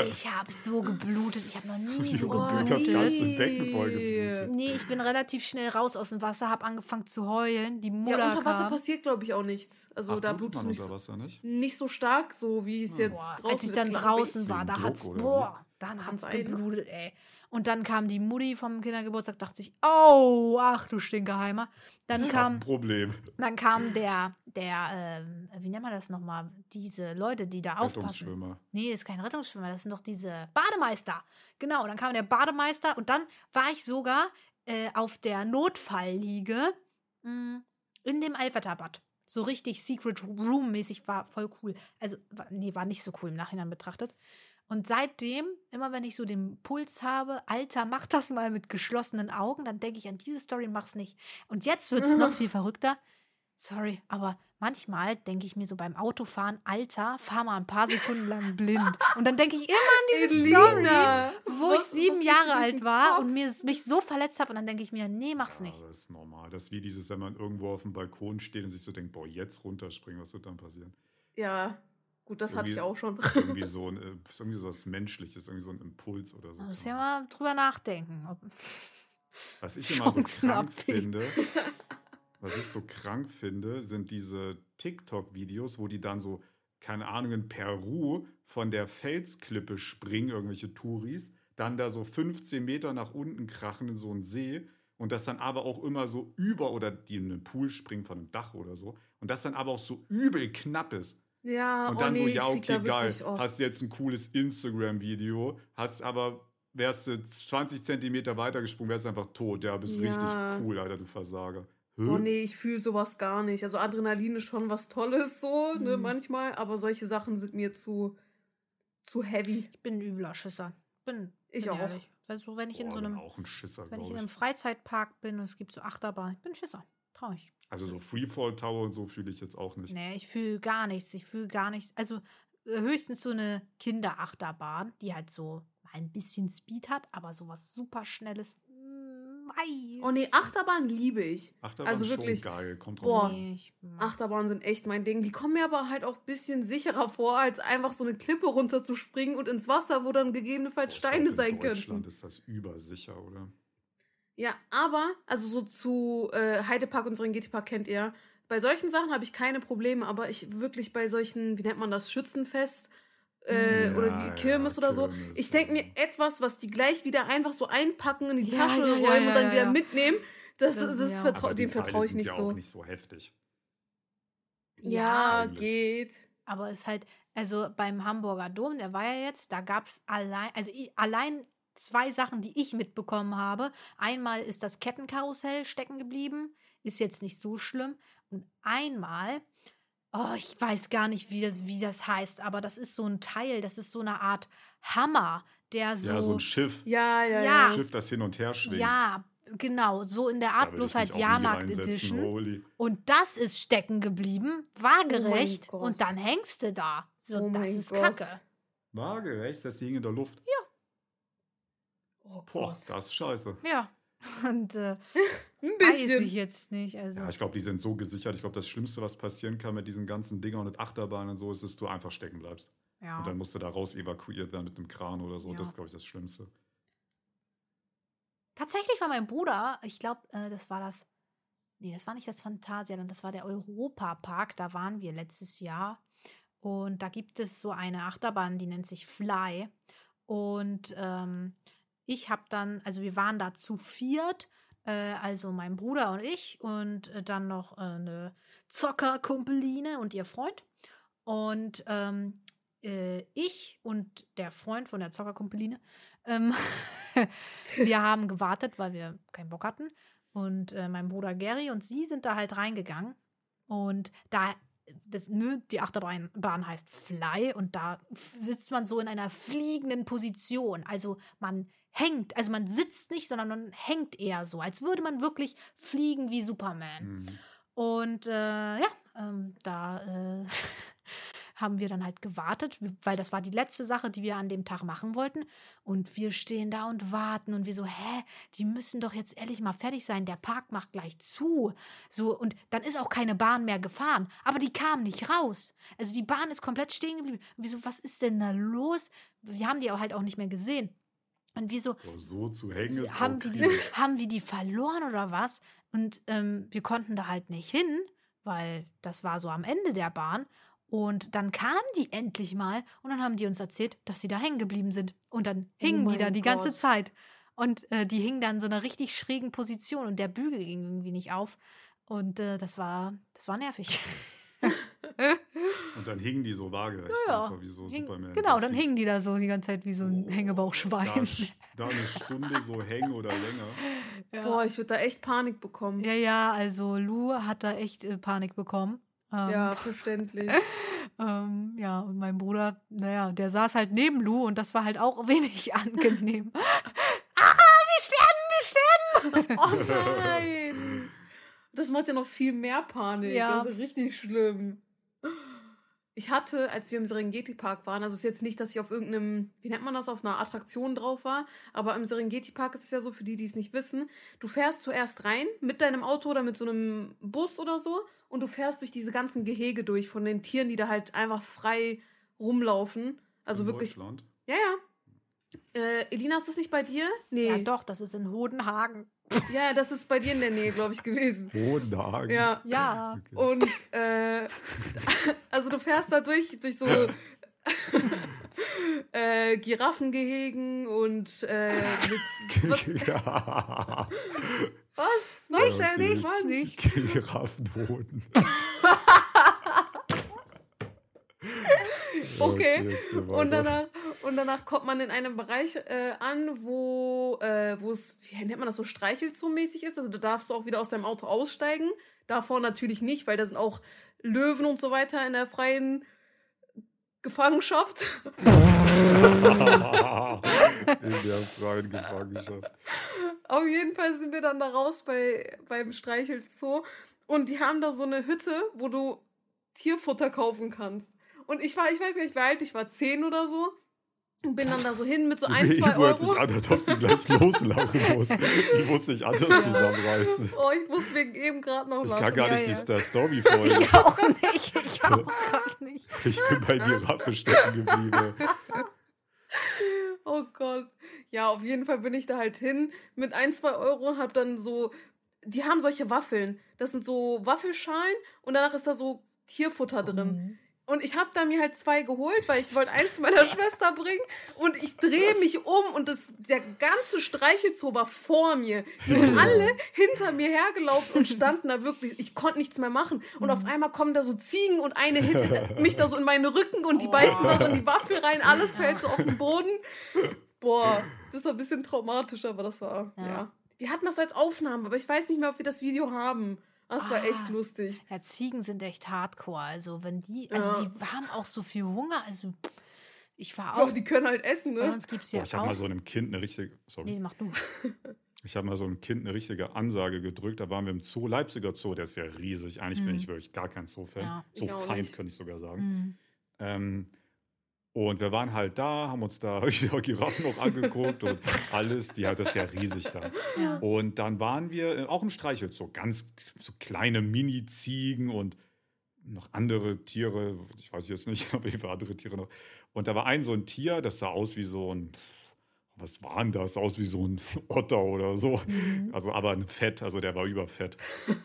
Ich habe so geblutet. Ich habe noch nie so Oh, geblutet. ganze Becken voll geblutet. Nee, ich bin relativ schnell raus aus dem Wasser, habe angefangen zu heulen. Die Mutter Ja, unter Wasser kam. passiert, glaube ich, auch nichts. Also Ach, da blutet du nicht unter so, Wasser nicht? nicht so stark, so wie es jetzt Boah, draußen als ich dann draußen war, da hat's, boah, dann hat's ne? geblutet, ey. Und dann kam die Mutti vom Kindergeburtstag, dachte sich, oh, ach du Stinkeheimer. Dann Ich kam, ein Problem. dann kam der, der, ähm, wie nennt man das nochmal? Diese Leute, die da aufpassen. Rettungsschwimmer. Nee, das ist kein Rettungsschwimmer, das sind doch diese Bademeister. Genau, dann kam der Bademeister und dann war ich sogar äh, auf der Notfallliege mh, in dem Allwetterbad. So richtig Secret Room-mäßig war voll cool. Also, nee, war nicht so cool im Nachhinein betrachtet. Und seitdem, immer wenn ich so den Puls habe, Alter, mach das mal mit geschlossenen Augen, dann denke ich an diese Story mach's nicht. Und jetzt wird es noch viel verrückter. Sorry, aber manchmal denke ich mir so beim Autofahren, Alter, fahr mal ein paar Sekunden lang blind. Und dann denke ich immer an diese Story, Elina, wo was- ich sieben Jahre alt war Kopf? und mir, mich so verletzt habe. Und dann denke ich mir, nee, mach's Ja, nicht. das ist normal. Das ist wie dieses, wenn man irgendwo auf dem Balkon steht und sich so denkt, boah, jetzt runterspringen, was wird dann passieren? Ja, gut, das hatte ich Irgendwie- auch schon. Irgendwie so, ein, äh, ist irgendwie so was Menschliches, irgendwie so ein Impuls oder so. Muss ja mal drüber nachdenken. Ob Was ich immer so krank finde, was ich so krank finde, sind diese TikTok-Videos, wo die dann so, keine Ahnung, in Peru von der Felsklippe springen, irgendwelche Touris, dann da so 15 Meter nach unten krachen in so einen See und das dann aber auch immer so über oder die in einen Pool springen von einem Dach oder so und das dann aber auch so übel knapp ist. Ja, Und oh dann nee, so, ich ja, okay, geil, oh, hast jetzt ein cooles Instagram-Video, hast aber, wärst du 20 Zentimeter weiter gesprungen, wärst du einfach tot. Ja, bist Ja. richtig cool, Alter, du Versager. Hä? oh nee, ich fühle sowas gar nicht. Also Adrenalin ist schon was Tolles so, ne, Mhm. manchmal, aber solche Sachen sind mir zu, zu heavy. ich bin ein übler Schisser. Bin, Ich bin auch. ehrlich. Also, wenn ich in Boah, so bin einem, auch ein Schisser, wenn ich in glaube einem ich. Freizeitpark bin und es gibt so Achterbahn, ich bin ein Schisser. Traurig. Also so Freefall Tower und so fühle ich jetzt auch nicht. Nee, ich fühle gar nichts. Ich fühle gar nichts. Also äh, höchstens so eine Kinderachterbahn, die halt so mal ein bisschen Speed hat, aber sowas super Schnelles. mm. Oh nee, Achterbahn liebe ich. Achterbahn Also ist wirklich, schon geil, kommt boah, drauf an. Nee, Achterbahnen sind echt mein Ding. Die kommen mir aber halt auch ein bisschen sicherer vor, als einfach so eine Klippe runterzuspringen und ins Wasser, wo dann gegebenenfalls Boah, Steine sein in Deutschland könnten. ist das übersicher, oder? Ja, aber, also so zu äh, Heidepark und Serengeti-Park kennt ihr. Bei solchen Sachen habe ich keine Probleme, aber ich wirklich bei solchen, wie nennt man das, Schützenfest äh, Ja, oder ja, wie Kirmes oder so. Kirmes, Ich denke ja. mir etwas, was die gleich wieder einfach so einpacken, in die Ja, Tasche ja, ja, räumen ja, und dann ja, wieder ja. mitnehmen. Das, Das das, ja- vertrau dem vertraue ich sind nicht ja so. auch nicht so heftig. Ja, geht. Aber es ist halt, also beim Hamburger Dom, der war ja jetzt, da gab es allein, also ich, allein zwei Sachen, die ich mitbekommen habe. Einmal ist das Kettenkarussell stecken geblieben, ist jetzt nicht so schlimm. Und einmal, oh, ich weiß gar nicht, wie, wie das heißt, aber das ist so ein Teil, das ist so eine Art Hammer, der so. Ja, so ein Schiff. Ja, ja, Ja. ja. Ein Schiff, das hin und her schwingt. Ja, genau, so in der Art, bloß halt Jahrmarkt Edition. holy. Und das ist stecken geblieben, waagerecht. Oh und dann hängst du da. So, Oh das ist Gott. Kacke. Waagerecht, das hing in der Luft. Oh Boah, Gott. das ist scheiße. Ja. Und äh, Ein weiß bisschen. ich jetzt nicht. Also, Ja, ich glaube, die sind so gesichert. Ich glaube, das Schlimmste, was passieren kann mit diesen ganzen Dingern und Achterbahnen und so, ist, dass du einfach stecken bleibst. ja. Und dann musst du da raus evakuiert werden mit einem Kran oder so. Ja. Das ist, glaube ich, das Schlimmste. Tatsächlich war mein Bruder, ich glaube, äh, das war das. Nee, das war nicht das Phantasialand, das war der Europapark. Da waren wir letztes Jahr. Und da gibt es so eine Achterbahn, die nennt sich Fly. Und ähm, ich habe dann, also wir waren da zu viert, äh, also mein Bruder und ich und äh, dann noch äh, eine Zockerkumpeline und ihr Freund. Und ähm, äh, ich und der Freund von der Zockerkumpeline, ähm, wir haben gewartet, weil wir keinen Bock hatten. und äh, mein Bruder Gary und sie sind da halt reingegangen. Und da, das, ne, die Achterbahn Bahn heißt Fly und da sitzt man so in einer fliegenden Position. Also man hängt, also man sitzt nicht, sondern man hängt eher so, als würde man wirklich fliegen wie Superman. Mhm. Und äh, ja, ähm, da äh, haben wir dann halt gewartet, weil das war die letzte Sache, die wir an dem Tag machen wollten. Und wir stehen da und warten und wir so, hä, die müssen doch jetzt ehrlich mal fertig sein. Der Park macht gleich zu. So, und dann ist auch keine Bahn mehr gefahren. Aber die kam nicht raus. Also die Bahn ist komplett stehen geblieben. Und wir so, was ist denn da los? Wir haben die auch halt auch nicht mehr gesehen. Und wir so, Aber so zu hängen ist haben auch wir, die, haben wir die verloren oder was? Und ähm, wir konnten da halt nicht hin, weil das war so am Ende der Bahn. Und dann kamen die endlich mal und dann haben die uns erzählt, dass sie da hängen geblieben sind. Und dann hingen die da die ganze Gott. Zeit. Und äh, die hingen dann in so einer richtig schrägen Position und der Bügel ging irgendwie nicht auf. Und äh, das war, das war nervig. Und dann hingen die so waagerecht. Ja, einfach wie so Hing- Superman. genau, dann hingen die da so die ganze Zeit wie so ein Oh, Hängebauchschwein. Da, da eine Stunde so hängen oder länger. Ja. Boah, ich würde da echt Panik bekommen. Ja, ja, also Lou hat da echt äh, Panik bekommen. Ähm, Ja, verständlich. ähm, ja, und mein Bruder, naja, der saß halt neben Lou und das war halt auch wenig angenehm. ah, wir sterben, wir sterben! Oh nein! Das macht ja noch viel mehr Panik. Ja. Das ist richtig schlimm. Ich hatte, als wir im Serengeti-Park waren, also es ist jetzt nicht, dass ich auf irgendeinem, wie nennt man das, auf einer Attraktion drauf war, aber im Serengeti-Park ist es ja so, für die, die es nicht wissen, du fährst zuerst rein mit deinem Auto oder mit so einem Bus oder so und du fährst durch diese ganzen Gehege durch von den Tieren, die da halt einfach frei rumlaufen. Also in wirklich. Deutschland. Ja, ja. Äh, Elina, ist das nicht bei dir? Nee. Ja, doch, das ist in Hodenhagen. Ja, das ist bei dir in der Nähe, glaube ich, gewesen. Hohenhagen. Ja. Ja. Okay. Und äh, also du fährst da durch, durch so äh, Giraffengehegen und äh, mit was? Was? Was Ja, denn? nichts. Was? nicht. Giraffenhoden. Okay. erzähl Und danach, und danach kommt man in einem Bereich äh, an, wo äh, wo es, wie nennt man das, so Streichelzoo-mäßig ist. Also da darfst du auch wieder aus deinem Auto aussteigen. Davor natürlich nicht, weil da sind auch Löwen und so weiter in der freien Gefangenschaft. in der freien Gefangenschaft. Auf jeden Fall sind wir dann da raus bei, beim Streichelzoo. Und die haben da so eine Hütte, wo du Tierfutter kaufen kannst. Und ich war, ich weiß nicht, wie alt ich war, zehn oder so. Und bin dann da so hin mit so ein, zwei Ivo hört sich Euro. an, als ob sie gleich loslachen muss. Die muss sich anders zusammenreißen. Oh, ich muss wegen eben gerade noch Ich lachen. kann gar Ja, nicht ja. die Story folgen. Ich auch nicht. Ich auch nicht. Ich bin bei Giraffe stecken geblieben. Oh Gott. Ja, auf jeden Fall bin ich da halt hin mit ein, zwei Euro und hab dann so. Die haben solche Waffeln. Das sind so Waffelschalen und danach ist da so Tierfutter drin. Mhm. Und ich habe da mir halt zwei geholt, weil ich wollte eins zu meiner Schwester bringen. Und ich drehe mich um und das, der ganze Streichelzoo war vor mir. Die sind alle hinter mir hergelaufen und standen da wirklich. Ich konnte nichts mehr machen. Und auf einmal kommen da so Ziegen und eine hittet mich da so in meine Rücken und die Oh. beißen da so in die Waffel rein. Alles fällt so auf den Boden. Boah, das war ein bisschen traumatisch, aber das war, ja. Ja. Wir hatten das als Aufnahme, aber ich weiß nicht mehr, ob wir das Video haben. Das war Ah. echt lustig. Ja, Ziegen sind echt hardcore. Also, wenn die, also Ja. die haben auch so viel Hunger. Also, ich war Boah, auch. die können halt essen, Bei ne? uns gibt es Boah, ja ich habe mal auch. so einem Kind eine richtige, sorry, Nee, mach du. ich habe mal so einem Kind eine richtige Ansage gedrückt. Da waren wir im Zoo, Leipziger Zoo, der ist ja riesig. Eigentlich bin Mhm. ich wirklich gar kein Zoo-Fan. Ja. Zoo-Feind, könnte ich sogar sagen. Mhm. Ähm, und wir waren halt da, haben uns da Giraffen noch angeguckt und alles. Die hat das ja riesig da. Ja. Und dann waren wir auch im Streichelzoo, ganz so kleine Mini-Ziegen und noch andere Tiere, ich weiß jetzt nicht, auf jeden andere Tiere noch. Und da war ein so ein Tier, das sah aus wie so ein, was war denn das? Aus wie so ein Otter oder so. Mhm. Also aber ein Fett, also der war überfett.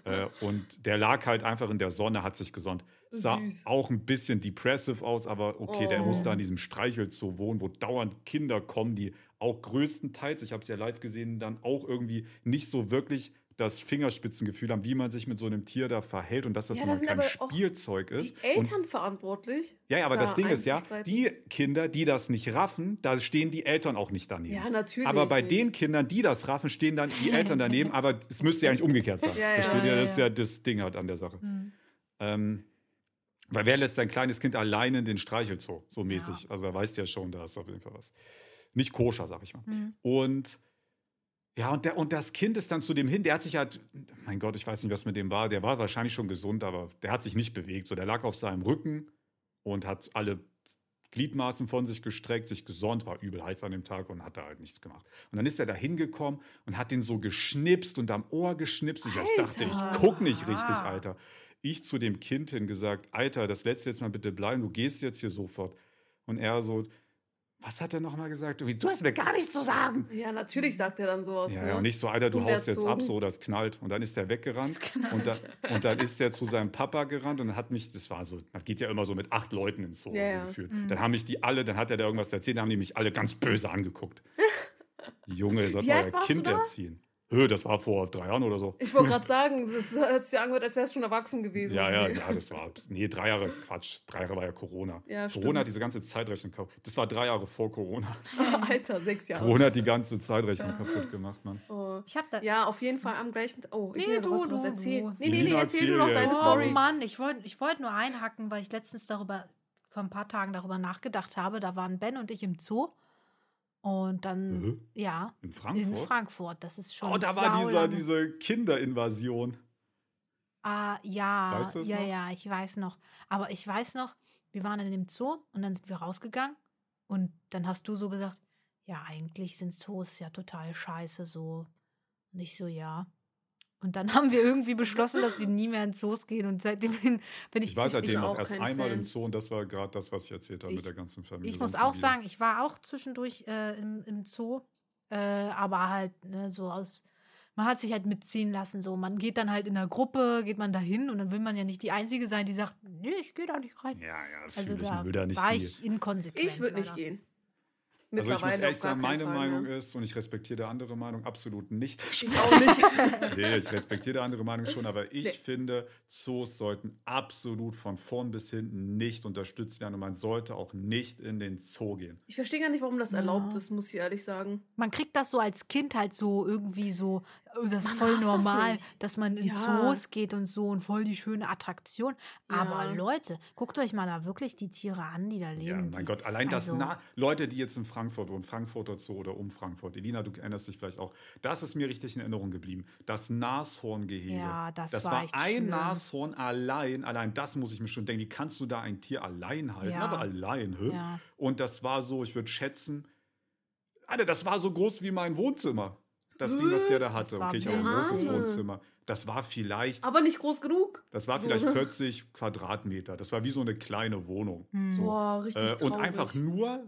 äh, und der lag halt einfach in der Sonne, hat sich gesonnt. Sah Süß. auch ein bisschen depressive aus, aber okay, der Oh. muss da in diesem Streichelzoo wohnen, wo dauernd Kinder kommen, die auch größtenteils, ich habe es ja live gesehen, dann auch irgendwie nicht so wirklich das Fingerspitzengefühl haben, wie man sich mit so einem Tier da verhält und dass das Ja, nun da mal sind kein Spielzeug ist. Die Eltern verantwortlich. und, ja, ja, aber da das Ding ist ja, die Kinder, die das nicht raffen, da stehen die Eltern auch nicht daneben. Ja, natürlich. aber bei nicht. den Kindern, die das raffen, stehen dann die Eltern daneben, aber es müsste ja eigentlich umgekehrt sein. Ja, ja. Ihr? Ja, Das ist ja. ja das Ding halt an der Sache. Hm. Ähm, weil wer lässt sein kleines Kind alleine in den Streichelzoo, so mäßig? Also er weiß ja schon, da ist auf jeden Fall was. Nicht koscher, sag ich mal. Hm. Und ja, und, der, und das Kind ist dann zu dem hin, der hat sich halt, mein Gott, ich weiß nicht, was mit dem war, der war wahrscheinlich schon gesund, aber der hat sich nicht bewegt. So, der lag auf seinem Rücken und hat alle Gliedmaßen von sich gestreckt, sich gesonnt, war übel heiß an dem Tag und hat da halt nichts gemacht. Und dann ist er da hingekommen und hat den so geschnipst und am Ohr geschnipst. Ich, ich dachte, ich guck nicht richtig. Alter. Ich zu dem Kind hin gesagt, Alter, das lässt jetzt mal bitte bleiben, du gehst jetzt hier sofort. Und er so, was hat er nochmal gesagt? Du hast mir gar nichts zu sagen. Ja, natürlich sagt er dann sowas. Ja, ne? ja, und nicht so, Alter, du haust jetzt ab, so, das knallt. Und dann ist er weggerannt. Und, da, und dann ist er zu seinem Papa gerannt und hat mich, das war so, man geht ja immer so mit acht Leuten ins Zoo, Ja, so gefühlt. Mhm. Dann haben mich die alle, dann hat er da irgendwas erzählt, dann haben die mich alle ganz böse angeguckt. Junge, ihr sollt euer Kind erziehen. Hö, das war vor drei Jahren oder so. Ich wollte gerade sagen, das hat sich ja angehört, als wärst du schon erwachsen gewesen. Ja, ja, Nee. ja, das war, nee, drei Jahre ist Quatsch. Drei Jahre war ja Corona. Ja, Corona stimmt. hat diese ganze Zeitrechnung kaputt. Das war drei Jahre vor Corona. Alter, sechs Jahre. Corona hat die ganze Zeitrechnung kaputt gemacht, Mann. Oh. Ich habe da. Ja, auf jeden Fall am gleichen. Oh, ich Nee, will du, was, was du, erzählen. du. Nee, nee, nee, erzähl du noch deine Oh Story. Mann, ich wollte ich wollt nur einhacken, weil ich letztens darüber, vor ein paar Tagen darüber nachgedacht habe. Da waren Ben und ich im Zoo. Und dann, Mhm. ja, In Frankfurt? in Frankfurt. Das ist schon. Oh, da war dieser, diese Kinderinvasion. Ah, ja, Weißt ja, noch? ja, ich weiß noch. Aber ich weiß noch, wir waren in dem Zoo und dann sind wir rausgegangen und dann hast du so gesagt, ja, eigentlich sind Zoos ja total scheiße so. Und ich so, ja. Und dann haben wir irgendwie beschlossen, dass wir nie mehr in Zoos gehen und seitdem bin bin ich, Ich war seitdem auch auch erst einmal Fan. im Zoo und das war gerade das, was ich erzählt habe Ich- mit der ganzen Familie. ich muss auch sagen, ich war auch zwischendurch äh, im, im Zoo, äh, aber halt ne, so aus, man hat sich halt mitziehen lassen, so man geht dann halt in der Gruppe, geht man da hin und dann will man ja nicht die Einzige sein, die sagt, nee, ich gehe da nicht rein. Ja, ja, das Also ich, da man will da nicht war nie. ich inkonsequent. Ich würde nicht leider. gehen. Also ich muss ehrlich sagen, meine Fall Meinung mehr. ist, und ich respektiere der andere Meinung absolut nicht. Ich auch nicht. nee, ich respektiere der andere Meinung schon, aber ich Nee. finde, Zoos sollten absolut von vorn bis hinten nicht unterstützt werden und man sollte auch nicht in den Zoo gehen. Ich verstehe gar nicht, warum das Ja. erlaubt ist, muss ich ehrlich sagen. Man kriegt das so als Kind halt so irgendwie so, oh, das ist voll das normal, nicht. dass man in Ja. Zoos geht und so und voll die schöne Attraktion. Aber Ja. Leute, guckt euch mal da wirklich die Tiere an, die da leben. Ja, mein die, Gott, allein das also- nah Leute, die jetzt in Frankfurt wohnen, Frankfurter Zoo oder um Frankfurt. Elina, du erinnerst dich vielleicht auch. Das ist mir richtig in Erinnerung geblieben. Das Nashorngehege. Ja, das das war war echt ein schlimm. Nashorn allein. Allein das muss ich mir schon denken. Wie kannst du da ein Tier allein halten? Ja. Aber allein, hä? Ja. Und das war so, ich würde schätzen, Alter, das war so groß wie mein Wohnzimmer. Das Ding, was der da hatte. war Okay, ich habe ein großes. Wohnzimmer. Das war vielleicht Aber nicht groß genug. das war vielleicht ne? 40 Quadratmeter. Das war wie so eine kleine Wohnung. Hm. So. Boah, richtig Äh, und traurig. einfach nur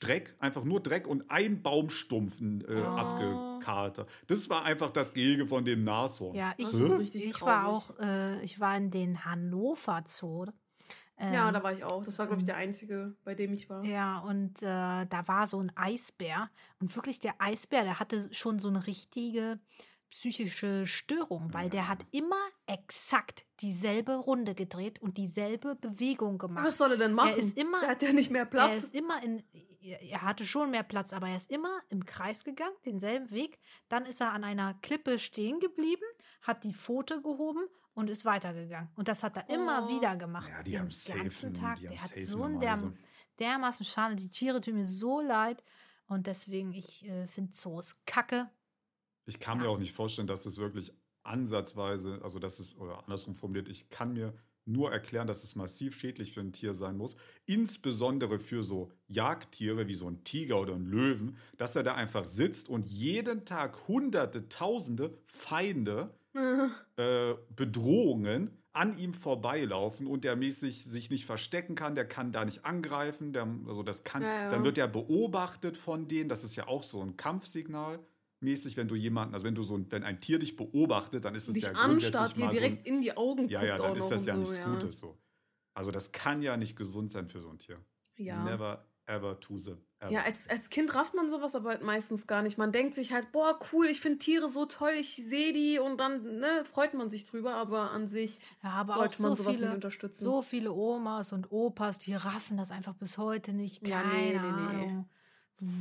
Dreck, einfach nur Dreck und ein Baumstumpf äh, Oh. abgekartet. Das war einfach das Gehege von dem Nashorn. Ja, ich, ich war auch, äh, ich war in den Hannover Zoo. Ja, Ähm, da war ich auch. Das war, glaube ich, der einzige, bei dem ich war. Ja, und äh, da war so ein Eisbär. Und wirklich der Eisbär, der hatte schon so eine richtige psychische Störung, weil der hat immer exakt dieselbe Runde gedreht und dieselbe Bewegung gemacht. Was soll er denn machen? ist immer- Der hat ja nicht mehr Er Platz. ist immer in, er hatte schon mehr Platz, aber er ist immer im Kreis gegangen, denselben Weg. Dann ist er an einer Klippe stehen geblieben, hat die Pfote gehoben und ist weitergegangen. Und das hat er immer Oh. wieder gemacht. Ja, die den haben safe ganzen einen- Tag. die haben Der hat safe so einen derm, dermaßen Schaden. Die Tiere tun mir so leid. Und deswegen, ich äh, finde Zoos kacke. Ich kann mir auch nicht vorstellen, dass es wirklich ansatzweise, also das ist, oder andersrum formuliert, ich kann mir nur erklären, dass es massiv schädlich für ein Tier sein muss. Insbesondere für so Jagdtiere wie so ein Tiger oder ein Löwen, dass er da einfach sitzt und jeden Tag hunderte, tausende Feinde äh, Bedrohungen an ihm vorbeilaufen und der mäßig sich nicht verstecken kann, der kann da nicht angreifen, der, also das kann, Ja, ja. dann wird er beobachtet von denen, das ist ja auch so ein Kampfsignal mäßig, wenn du jemanden, also wenn du so ein, wenn ein Tier dich beobachtet, dann ist es Dich ja anstarrt, grundsätzlich dir mal so direkt ein, in die Augen ja, guckt ja, dann ist das ja so, nichts ja. Gutes so. Also das kann ja nicht gesund sein für so ein Tier. Ja. Never ever to the Ja, als, als Kind rafft man sowas aber halt meistens gar nicht. Man denkt sich halt, boah, cool, ich finde Tiere so toll, ich sehe die und dann ne, freut man sich drüber, aber an sich Ja, aber sollte auch man so sowas viele, nicht unterstützen. so viele Omas und Opas, die raffen das einfach bis heute nicht. Ja, Keine nee, nee, nee. Ahnung,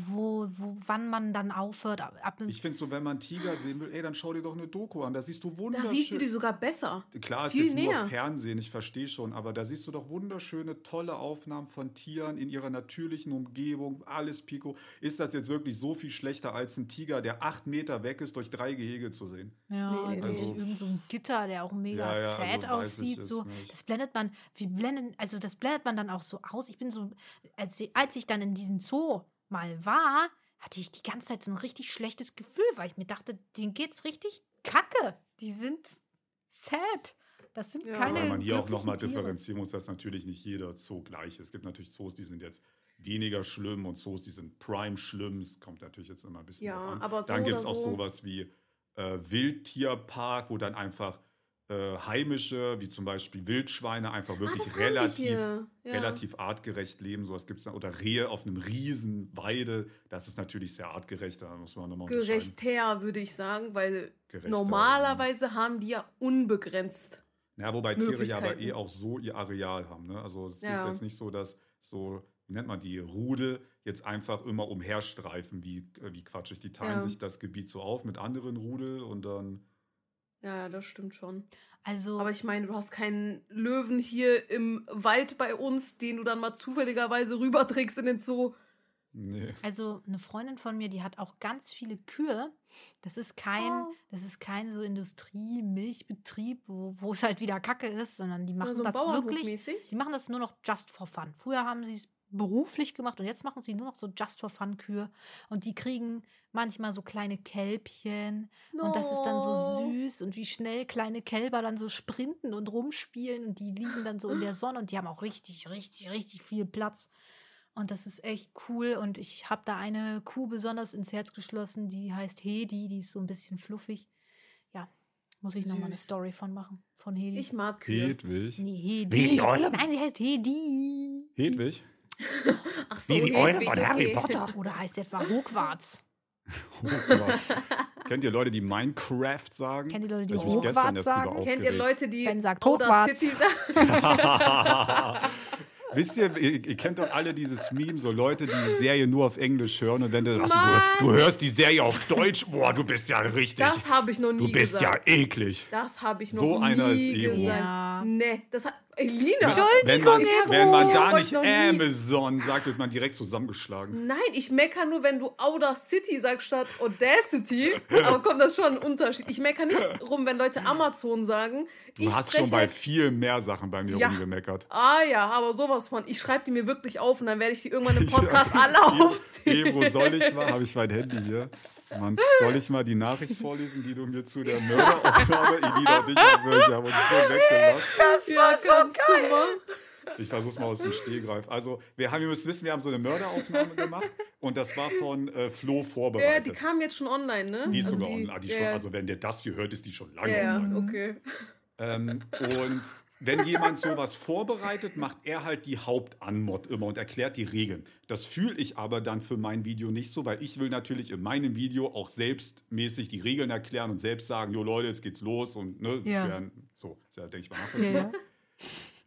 wo, wo, wann man dann aufhört. Ab, ab Ich finde so, wenn man Tiger sehen will, ey, dann schau dir doch eine Doku an. Da siehst du da wunderschön. siehst du die sogar besser. Klar, ist viel jetzt näher. nur Fernsehen, ich verstehe schon, aber da siehst du doch wunderschöne, tolle Aufnahmen von Tieren in ihrer natürlichen Umgebung, alles Pico. Ist das jetzt wirklich so viel schlechter als ein Tiger, der acht Meter weg ist, durch drei Gehege zu sehen? Ja, Nee, durch also- irgend so ein Gitter, der auch mega Ja, ja, sad also weiß ich aussieht. So. nicht. Das blendet man, wie blenden, also das blendet man dann auch so aus. Ich bin so, als, ich- als ich dann in diesem Zoo mal war, hatte ich die ganze Zeit so ein richtig schlechtes Gefühl, weil ich mir dachte, denen geht's richtig kacke. Die sind sad. Das sind Ja. keine Weil man hier auch nochmal differenzieren muss, dass natürlich nicht jeder Zoo gleich ist. Es gibt natürlich Zoos, die sind jetzt weniger schlimm und Zoos, die sind prime schlimm. Es kommt natürlich jetzt immer ein bisschen Ja, drauf an. aber so dann gibt es auch so- sowas wie äh, Wildtierpark, wo dann einfach äh, heimische, wie zum Beispiel Wildschweine, einfach Ah, wirklich wir relativ. Ja. relativ artgerecht leben. Sowas gibt es. Oder Rehe auf einem riesen Weide. Das ist natürlich sehr artgerecht. Da muss man nochmal Gerechter, würde ich sagen, weil Gerechter, normalerweise haben die ja unbegrenzt. Ja, wobei Tiere ja aber eh auch so ihr Areal haben. Ne? Also es ist Ja. jetzt nicht so, dass so, wie nennt man die, Rudel jetzt einfach immer umherstreifen, wie, äh, wie quatschig. Die teilen Ja. sich das Gebiet so auf mit anderen Rudel und dann. Ja, ja, das stimmt schon. Also, Aber ich meine, du hast keinen Löwen hier im Wald bei uns, den du dann mal zufälligerweise rüberträgst in den Zoo. Nee. Also eine Freundin von mir, die hat auch ganz viele Kühe. Das ist kein, Oh. das ist kein so Industrie-Milchbetrieb, wo, wo es halt wieder Kacke ist, sondern die machen so das wirklich. Die machen das nur noch just for fun. Früher haben sie es beruflich gemacht und jetzt machen sie nur noch so just for fun Kühe und die kriegen manchmal so kleine Kälbchen und das ist dann so No. süß und wie schnell kleine Kälber dann so sprinten und rumspielen und die liegen dann so in der Sonne und die haben auch richtig, richtig, richtig viel Platz. Und das ist echt cool. Und ich habe da eine Kuh besonders ins Herz geschlossen, die heißt Hedi, die ist so ein bisschen fluffig. Ja, muss ich nochmal eine. Story von machen. Von Hedi. Ich mag Kühe. Hedwig. nee, Hedi. Nein, sie heißt Hedi. Hedwig? Ach so, Wie die Eule von Harry okay. Potter. Oder heißt etwa Hogwarts? Hochgewart. Kennt ihr Leute, die Minecraft sagen? Kennt ihr Leute, die Hogwarts sagen? Kennt ihr. Leute, die Ben sagt Hogwarts. City sagen? Wisst ihr, ihr, ihr kennt doch alle dieses Meme, so Leute, die die Serie nur auf Englisch hören und wenn du, Mann. du, du hörst die Serie auf Deutsch, boah, du bist ja richtig. Das habe ich noch nie du bist gesagt. ja eklig. Das habe ich noch So nie einer ist gesagt. Ebro. Ja. Nee, das hat. Elina! Wenn man, wenn man da nicht Amazon sagt, wird man direkt zusammengeschlagen. Nein, ich meckere nur, wenn du Outer City sagst statt Audacity. Aber komm, das ist schon ein Unterschied. Ich meckere nicht rum, wenn Leute Amazon sagen. Du ich hast schon bei halt- viel mehr Sachen bei mir Ja. rumgemeckert. Ah ja, aber sowas von. Ich schreibe die mir wirklich auf und dann werde ich die irgendwann im Podcast alle aufziehen. Ebro, soll ich mal, habe ich mein Handy hier. Mann, soll ich mal die Nachricht vorlesen, die du mir zu der Mörderaufnahme, Elina und ich haben wir haben uns so weggemacht. Das ja, kannst du mal. Ich versuch's mal aus dem Stehgreif. Also, wir haben, ihr müsst wissen, wir haben so eine Mörderaufnahme gemacht und das war von äh, Flo Ja, vorbereitet. die kam jetzt schon online, ne? Die ist Also sogar online. Die ja, schon, ja. also, wenn der das hier hört, ist die schon lange ja, ja, online. okay. Ähm, und wenn jemand sowas vorbereitet, macht er halt die Hauptanmod immer und erklärt die Regeln. Das fühle ich aber dann für mein Video nicht so, weil ich will natürlich in meinem Video auch selbstmäßig die Regeln erklären und selbst sagen, jo Leute, jetzt geht's los und ne, Ja. so, ja, denke ich mal nachvollziehbar.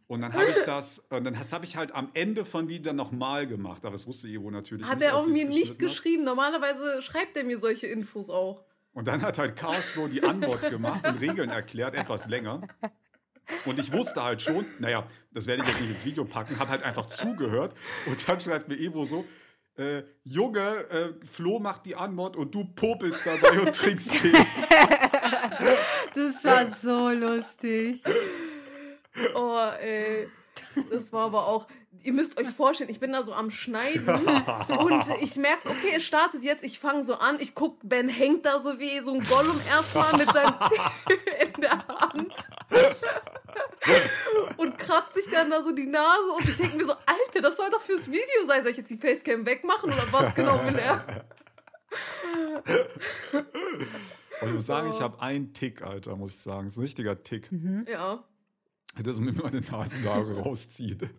Und dann habe ich das, und dann habe ich halt am Ende von Video nochmal gemacht, aber das wusste Evo natürlich Hat nicht. er als auch mir nicht geschrieben. Normalerweise schreibt er mir solche Infos auch. Und dann hat halt Chaos Flo die Antwort gemacht und Regeln erklärt, etwas länger. Und ich wusste halt schon, naja, das werde ich jetzt nicht ins Video packen, habe halt einfach zugehört. Und dann schreibt mir Ebro so, äh, Junge, äh, Flo macht die Antwort und du popelst dabei und trinkst Tee. Das war so lustig. Oh, ey. Das war aber auch. Ihr müsst euch vorstellen, ich bin da so am Schneiden und ich merke so, okay, es startet jetzt, ich fange so an, ich guck, Ben hängt da so wie so ein Gollum erstmal mit seinem Tee in der Hand und kratzt sich dann da so die Nase und ich denke mir so, Alter, das soll doch fürs Video sein. Soll ich jetzt die Facecam wegmachen oder was genau will er? Und ich muss sagen, ich habe einen Tick, Alter, muss ich sagen. Das ist ein richtiger Tick. Ja. Dass man mir meine Nasenhaare rauszieht.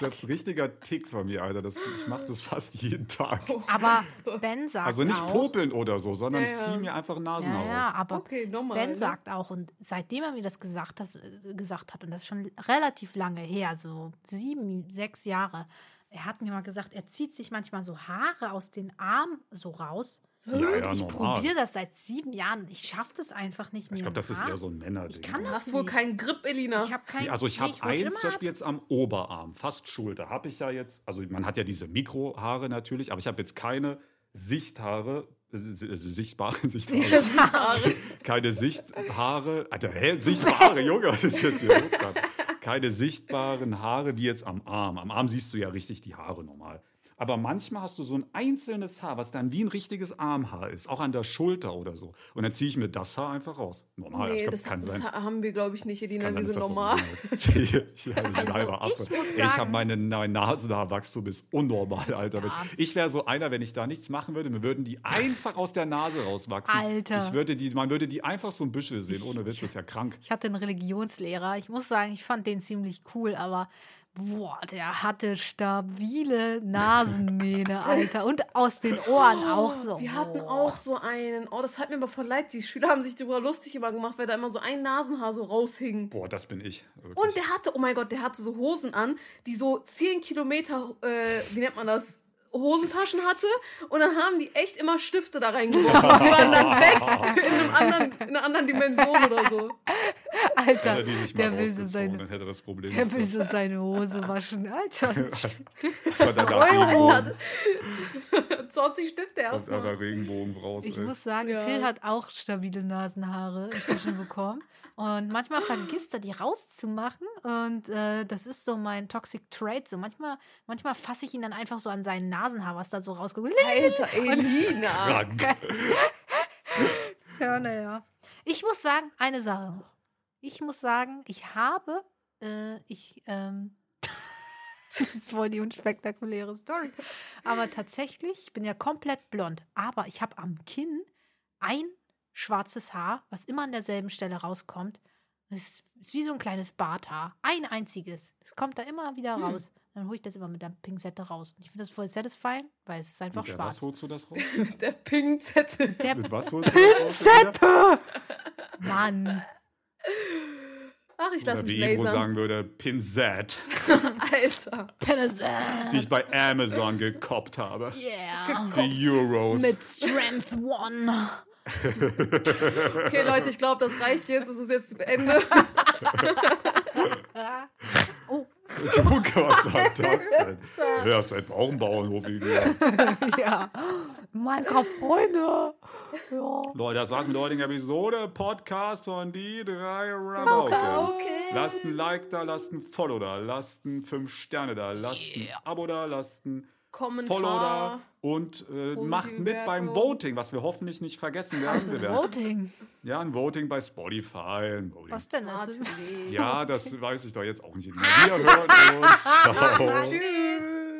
Das ist ein richtiger Tick von mir, Alter. Das, ich mache das fast jeden Tag. Aber Ben sagt Also nicht auch, popeln oder so, sondern Ja, ich ziehe mir einfach ein Nasenhaar ja, ja, raus. aber Okay, nochmal. Ben ne? sagt auch, und seitdem er mir das gesagt hat, äh, gesagt hat, und das ist schon relativ lange her, so sieben, sechs Jahre, er hat mir mal gesagt, er zieht sich manchmal so Haare aus den Armen so raus. Ja, ja, ich probiere das seit sieben Jahren. Ich schaffe das einfach nicht mehr. Ich glaube, das ist eher so ein Männerding. Ich kann Du das hast wohl keinen Grip, Elina. Ich habe kein. also ich habe eins zum. Beispiel jetzt am Oberarm, fast Schulter. Habe ich ja jetzt, also man hat ja diese Mikrohaare natürlich, aber ich habe jetzt keine Sichthaare, äh, äh, sichtbare Sichthaare, keine Sichthaare, Alter, hä, sichtbare, Junge, was ist jetzt hier los gerade? Keine sichtbaren Haare wie jetzt am Arm. Am Arm siehst du ja richtig die Haare normal. Aber manchmal hast du so ein einzelnes Haar, was dann wie ein richtiges Armhaar ist, auch an der Schulter oder so. Und dann ziehe ich mir das Haar einfach raus. Normal, nee, ich glaub, das, kann das sein. haben wir, glaube ich, nicht, sein, Wir sind normal. ist. ich ich, Also, halber ich ich habe meine Na- Nasenhaarwachstum ist unnormal, Alter. Ja. Ich wäre so einer, wenn ich da nichts machen würde, mir würden die einfach aus der Nase rauswachsen. Alter. Ich würde die, man würde die einfach so ein Büschel sehen, ohne Witz, das ist ja krank. Ich hatte einen Religionslehrer. Ich muss sagen, ich fand den ziemlich cool, aber boah, der hatte stabile Nasenmähne, Alter. Und aus den Ohren auch so. Wir hatten auch so einen. Oh, das hat mir aber voll leid. Die Schüler haben sich darüber lustig immer gemacht, weil da immer so ein Nasenhaar so raushing. Boah, das bin ich. Wirklich. Und der hatte, oh mein Gott, der hatte so Hosen an, die so 10 Kilometer, äh, wie nennt man das? Hosentaschen hatte und dann haben die echt immer Stifte da reingeworfen. Die waren dann weg in, einem anderen, in einer anderen Dimension oder so. Alter, er der will, so seine, dann hätte das Problem der will so seine Hose waschen. Alter, Regenbogen, 20 Stifte erstmal. aber Regenbogen raus. ich ey. muss sagen, Ja. Till hat auch stabile Nasenhaare inzwischen bekommen. Und manchmal vergisst er die rauszumachen. Und äh, das ist so mein Toxic Trait. So manchmal, manchmal fasse ich ihn dann einfach so an seinen Nasenhaar, was da so rausgekommen ist. Alter, Elina. Ja, naja. Ich muss sagen, eine Sache noch. Ich muss sagen, ich habe, äh, ich, ähm, das ist voll die unspektakuläre Story. Aber tatsächlich, ich bin ja komplett blond. Aber ich habe am Kinn ein schwarzes Haar, was immer an derselben Stelle rauskommt. Das ist, wie so ein kleines Barthaar. Ein einziges. Das kommt da immer wieder Hm. raus. Dann hole ich das immer mit der Pinzette raus. Und ich finde das voll satisfying, weil es ist einfach Mit schwarz. was holst du das raus? Der Pinkzettel. Der Mit was holst du das raus? Pinzette! Mann. Ach, ich lasse mich wie Ebro lasern. sagen würde, Pinzette, Alter. die ich bei Amazon gekoppt habe. Yeah. Für Euros. Mit Strength One. Okay, Leute, ich glaube, das reicht jetzt. Das ist jetzt Ende. Oh, Junge, was war das denn? Ja, ist ein Bauernbauernhof. wieder. ja. Minecraft-Freunde. Ja. Leute, das war's mit der heutigen Episode. Podcast von die drei Rabauken. Okay. Lasst ein Like da, lasst ein Follow da, lasst ein 5 Sterne da, lasst ein Abo da, lasst ein Kommentar. Follow da und äh, macht mit beim Bewertung. Voting, was wir hoffentlich nicht vergessen werden. Wir werden Voting. ja, ein Voting bei Spotify. Ein Voting. Was denn? Natürlich. Ja, das weiß ich doch jetzt auch nicht. mehr. Wir hören uns. Ciao. Tschüss.